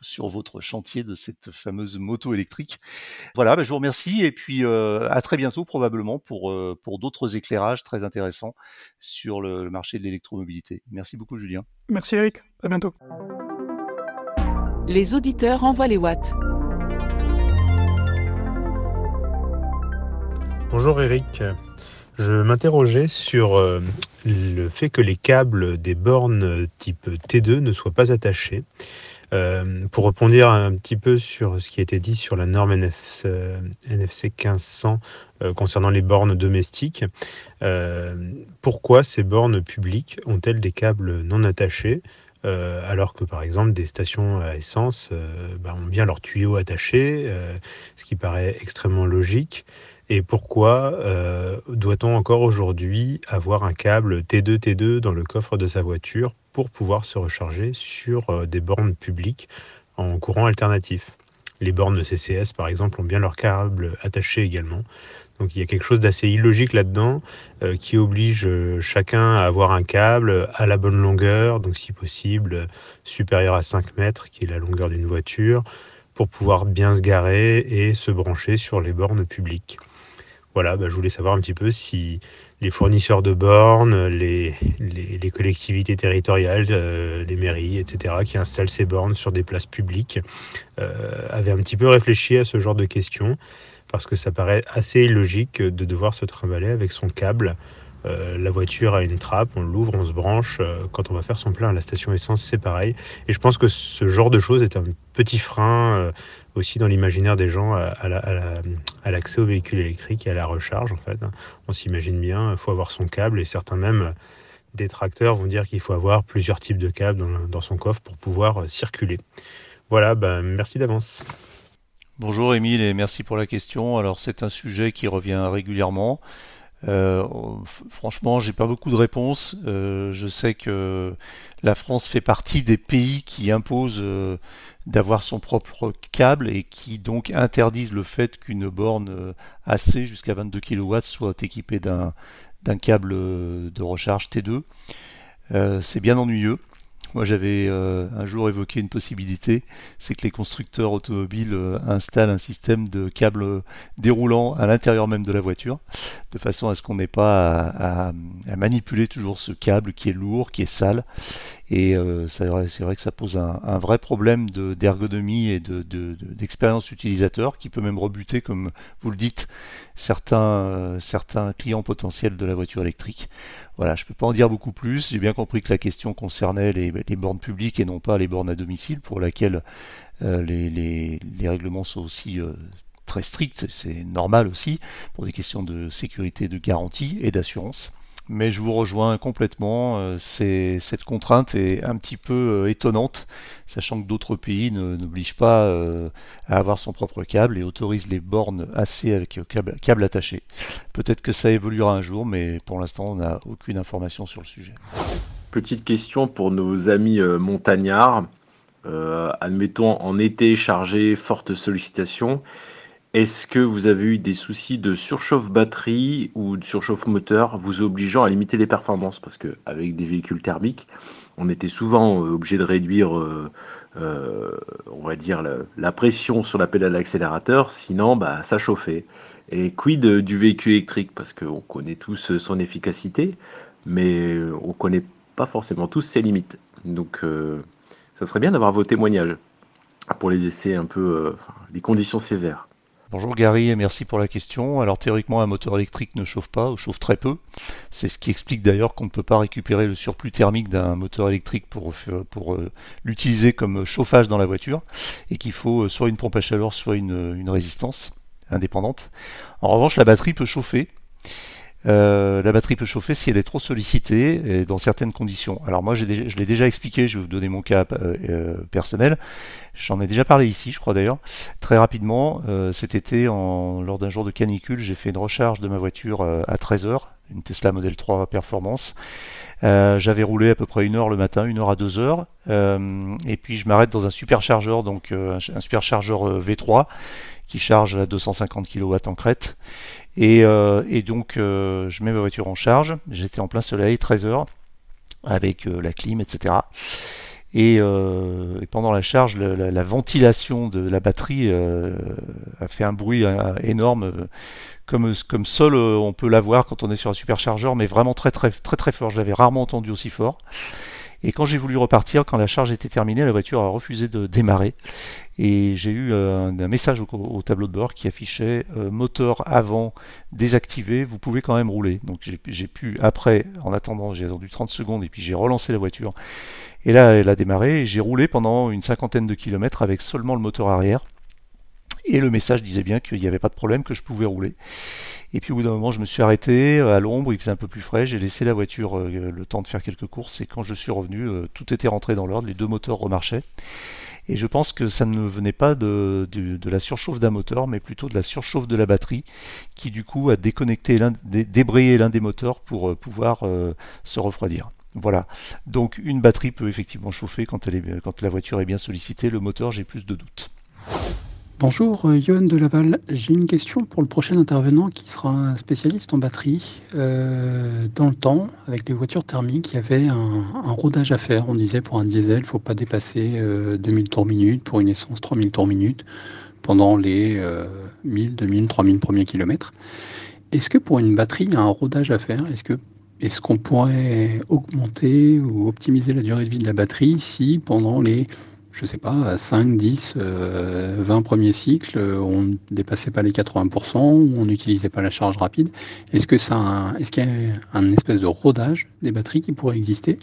sur votre chantier de cette fameuse moto électrique. Voilà, bah, je vous remercie et puis euh, à très bientôt probablement pour, euh, pour d'autres éclairages très intéressants sur le, marché de l'électromobilité. Merci beaucoup Julien. Merci Eric, à bientôt. Les auditeurs envoient les watts. Bonjour Eric. Je m'interrogeais sur euh, le fait que les câbles des bornes type T2 ne soient pas attachés. Euh, pour répondre un petit peu sur ce qui a été dit sur la norme NFC, NFC 1500 concernant les bornes domestiques, euh, pourquoi ces bornes publiques ont-elles des câbles non attachés euh, alors que par exemple des stations à essence bah, ont bien leurs tuyaux attachés, ce qui paraît extrêmement logique. Et pourquoi doit-on encore aujourd'hui avoir un câble T2 T2 dans le coffre de sa voiture pour pouvoir se recharger sur euh, des bornes publiques en courant alternatif. Les bornes CCS, par exemple, ont bien leur câble attaché également. Donc il y a quelque chose d'assez illogique là-dedans euh, qui oblige euh, chacun à avoir un câble à la bonne longueur, donc si possible supérieur à 5 mètres, qui est la longueur d'une voiture, pour pouvoir bien se garer et se brancher sur les bornes publiques. Voilà, bah, je voulais savoir un petit peu si les fournisseurs de bornes, les, collectivités territoriales, euh, les mairies, etc., qui installent ces bornes sur des places publiques, euh, avaient un petit peu réfléchi à ce genre de questions, parce que ça paraît assez illogique de devoir se trimballer avec son câble. Euh, la voiture a une trappe, on l'ouvre, on se branche. quand on va faire son plein à la station essence, c'est pareil. Et je pense que ce genre de choses est un petit frein aussi dans l'imaginaire des gens à, l'accès aux véhicules électriques et à la recharge. En fait, on s'imagine bien, il faut avoir son câble et certains même détracteurs vont dire qu'il faut avoir plusieurs types de câbles dans, son coffre pour pouvoir euh, circuler. Voilà, ben, merci d'avance. Bonjour Émile et merci pour la question. Alors c'est un sujet qui revient régulièrement. Euh, franchement, j'ai pas beaucoup de réponses. Euh, je sais que la France fait partie des pays qui imposent euh, d'avoir son propre câble et qui donc interdisent le fait qu'une borne AC jusqu'à 22 kW soit équipée d'un câble de recharge T2. c'est bien ennuyeux. Moi, j'avais euh, un jour évoqué une possibilité, c'est que les constructeurs automobiles euh, installent un système de câbles déroulant à l'intérieur même de la voiture, de façon à ce qu'on n'ait pas à, manipuler toujours ce câble qui est lourd, qui est sale. Et euh, c'est vrai, que ça pose un, vrai problème d'ergonomie et d'expérience utilisateur qui peut même rebuter, comme vous le dites, certains, certains clients potentiels de la voiture électrique. Voilà, je ne peux pas en dire beaucoup plus. J'ai bien compris que la question concernait les, bornes publiques et non pas les bornes à domicile, pour laquelle euh, les, règlements sont aussi euh, très stricts. C'est normal aussi pour des questions de sécurité, de garantie et d'assurance mais je vous rejoins complètement. Euh, cette contrainte est un petit peu euh, étonnante, sachant que d'autres pays n'obligent pas euh, à avoir son propre câble et autorisent les bornes assez avec câble attaché. Peut-être que ça évoluera un jour, mais pour l'instant, on n'a aucune information sur le sujet. Petite question pour nos amis montagnards. admettons en été chargé, forte sollicitation. Est-ce que vous avez eu des soucis de surchauffe batterie ou de surchauffe moteur vous obligeant à limiter les performances? Parce qu'avec des véhicules thermiques, on était souvent euh, obligé de réduire, euh, euh, on va dire, la, pression sur la pédale d'accélérateur, sinon bah, ça chauffait. Et quid du véhicule électrique? Parce qu'on connaît tous son efficacité, mais on ne connaît pas forcément tous ses limites. Donc ça serait bien d'avoir vos témoignages pour les essais un peu, les conditions sévères. Bonjour Gary et merci pour la question. Alors théoriquement un moteur électrique ne chauffe pas ou chauffe très peu. C'est ce qui explique d'ailleurs qu'on ne peut pas récupérer le surplus thermique d'un moteur électrique pour, pour euh, l'utiliser comme chauffage dans la voiture et qu'il faut euh, soit une pompe à chaleur soit une résistance indépendante. En revanche la batterie peut chauffer euh, la batterie peut chauffer si elle est trop sollicitée et dans certaines conditions. Alors moi, je l'ai déjà expliqué, je vais vous donner mon cas euh, euh, personnel. J'en ai déjà parlé ici, je crois d'ailleurs. Très rapidement, cet été, lors d'un jour de canicule, j'ai fait une recharge de ma voiture à 13h, une Tesla Model 3 Performance. J'avais roulé à peu près une heure le matin, une heure à deux heures, et puis je m'arrête dans un superchargeur, donc un superchargeur V3 qui charge à 250 kW en crête. Et, et donc je mets ma voiture en charge. J'étais en plein soleil, 13 heures, avec la clim, etc. Euh, et, pendant la charge, la, ventilation de la batterie euh, a fait un bruit euh, énorme, comme, comme seul on peut l'avoir quand on est sur un superchargeur, mais vraiment très très très très fort. Je l'avais rarement entendu aussi fort. Et quand j'ai voulu repartir, quand la charge était terminée, la voiture a refusé de démarrer. Et j'ai eu un, message au, tableau de bord qui affichait moteur avant désactivé, vous pouvez quand même rouler. Donc j'ai pu, après, en attendant, j'ai attendu 30 secondes et puis j'ai relancé la voiture. Et là, elle a démarré et j'ai roulé pendant une cinquantaine de kilomètres avec seulement le moteur arrière. Et le message disait bien qu'il n'y avait pas de problème, que je pouvais rouler. Et puis au bout d'un moment, je me suis arrêté à l'ombre, il faisait un peu plus frais, j'ai laissé la voiture euh, le temps de faire quelques courses et quand je suis revenu, euh, tout était rentré dans l'ordre, les deux moteurs remarchaient. Et je pense que ça ne venait pas de, la surchauffe d'un moteur, mais plutôt de la surchauffe de la batterie, qui du coup a déconnecté, l'un, débrayé l'un des moteurs pour euh, pouvoir se refroidir. Voilà. Donc une batterie peut effectivement chauffer quand, elle est, quand la voiture est bien sollicitée. Le moteur, j'ai plus de doutes. Bonjour, euh, Johan de Laval. J'ai une question pour le prochain intervenant qui sera un spécialiste en batterie. Euh, dans le temps, avec les voitures thermiques, il y avait un, rodage à faire. On disait pour un diesel, il ne faut pas dépasser 2000 euh, tours minute, pour une essence 3000 tours minute pendant les 1000, 2000, 3000 premiers kilomètres. Est-ce que pour une batterie, il y a un rodage à faire? Est-ce que est-ce qu'on pourrait augmenter ou optimiser la durée de vie de la batterie si pendant les, je sais pas, 5, 10, 20 premiers cycles, on ne dépassait pas les 80% ou on n'utilisait pas la charge rapide. Est-ce qu'il y a un espèce de rodage des batteries qui pourrait exister?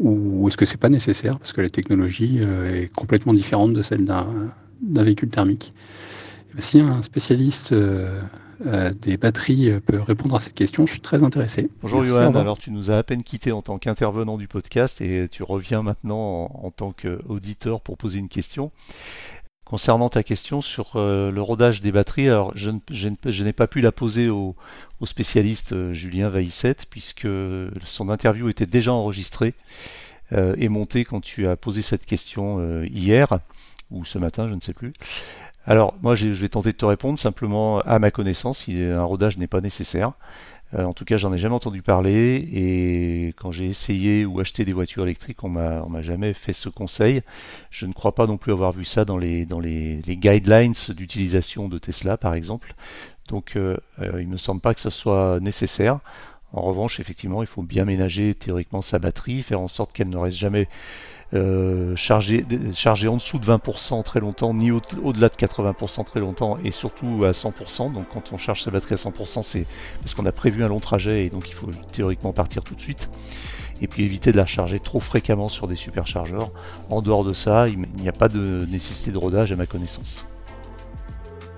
Ou est-ce que c'est pas nécessaire parce que la technologie euh, est complètement différente de celle d'un, véhicule thermique? Eh ben, Si un spécialiste euh, euh, des batteries euh, peut répondre à cette question. Je suis très intéressé. Bonjour Johan, alors tu nous as à peine quitté en tant qu'intervenant du podcast et tu reviens maintenant en, tant qu'auditeur pour poser une question. Concernant ta question sur euh, le rodage des batteries, alors je, n'ai pas pu la poser au, spécialiste Julien Vaissette puisque son interview était déjà enregistrée et montée quand tu as posé cette question hier ou ce matin, je ne sais plus. Alors, moi, je vais tenter de te répondre simplement à ma connaissance. Un rodage n'est pas nécessaire. Euh, en tout cas, j'en ai jamais entendu parler. Et quand j'ai essayé ou acheté des voitures électriques, on m'a, m'a jamais fait ce conseil. Je ne crois pas non plus avoir vu ça dans les, dans les, guidelines d'utilisation de Tesla, par exemple. Donc, euh, euh, il ne me semble pas que ce soit nécessaire. En revanche, effectivement, il faut bien ménager théoriquement sa batterie, faire en sorte qu'elle ne reste jamais euh, chargé, en dessous de 20% très longtemps, ni au-delà de 80% très longtemps, et surtout à 100%. Donc quand on charge sa batterie à 100%, c'est parce qu'on a prévu un long trajet et donc il faut théoriquement partir tout de suite. Et puis éviter de la charger trop fréquemment sur des superchargeurs. En dehors de ça, il n'y a pas de nécessité de rodage à ma connaissance.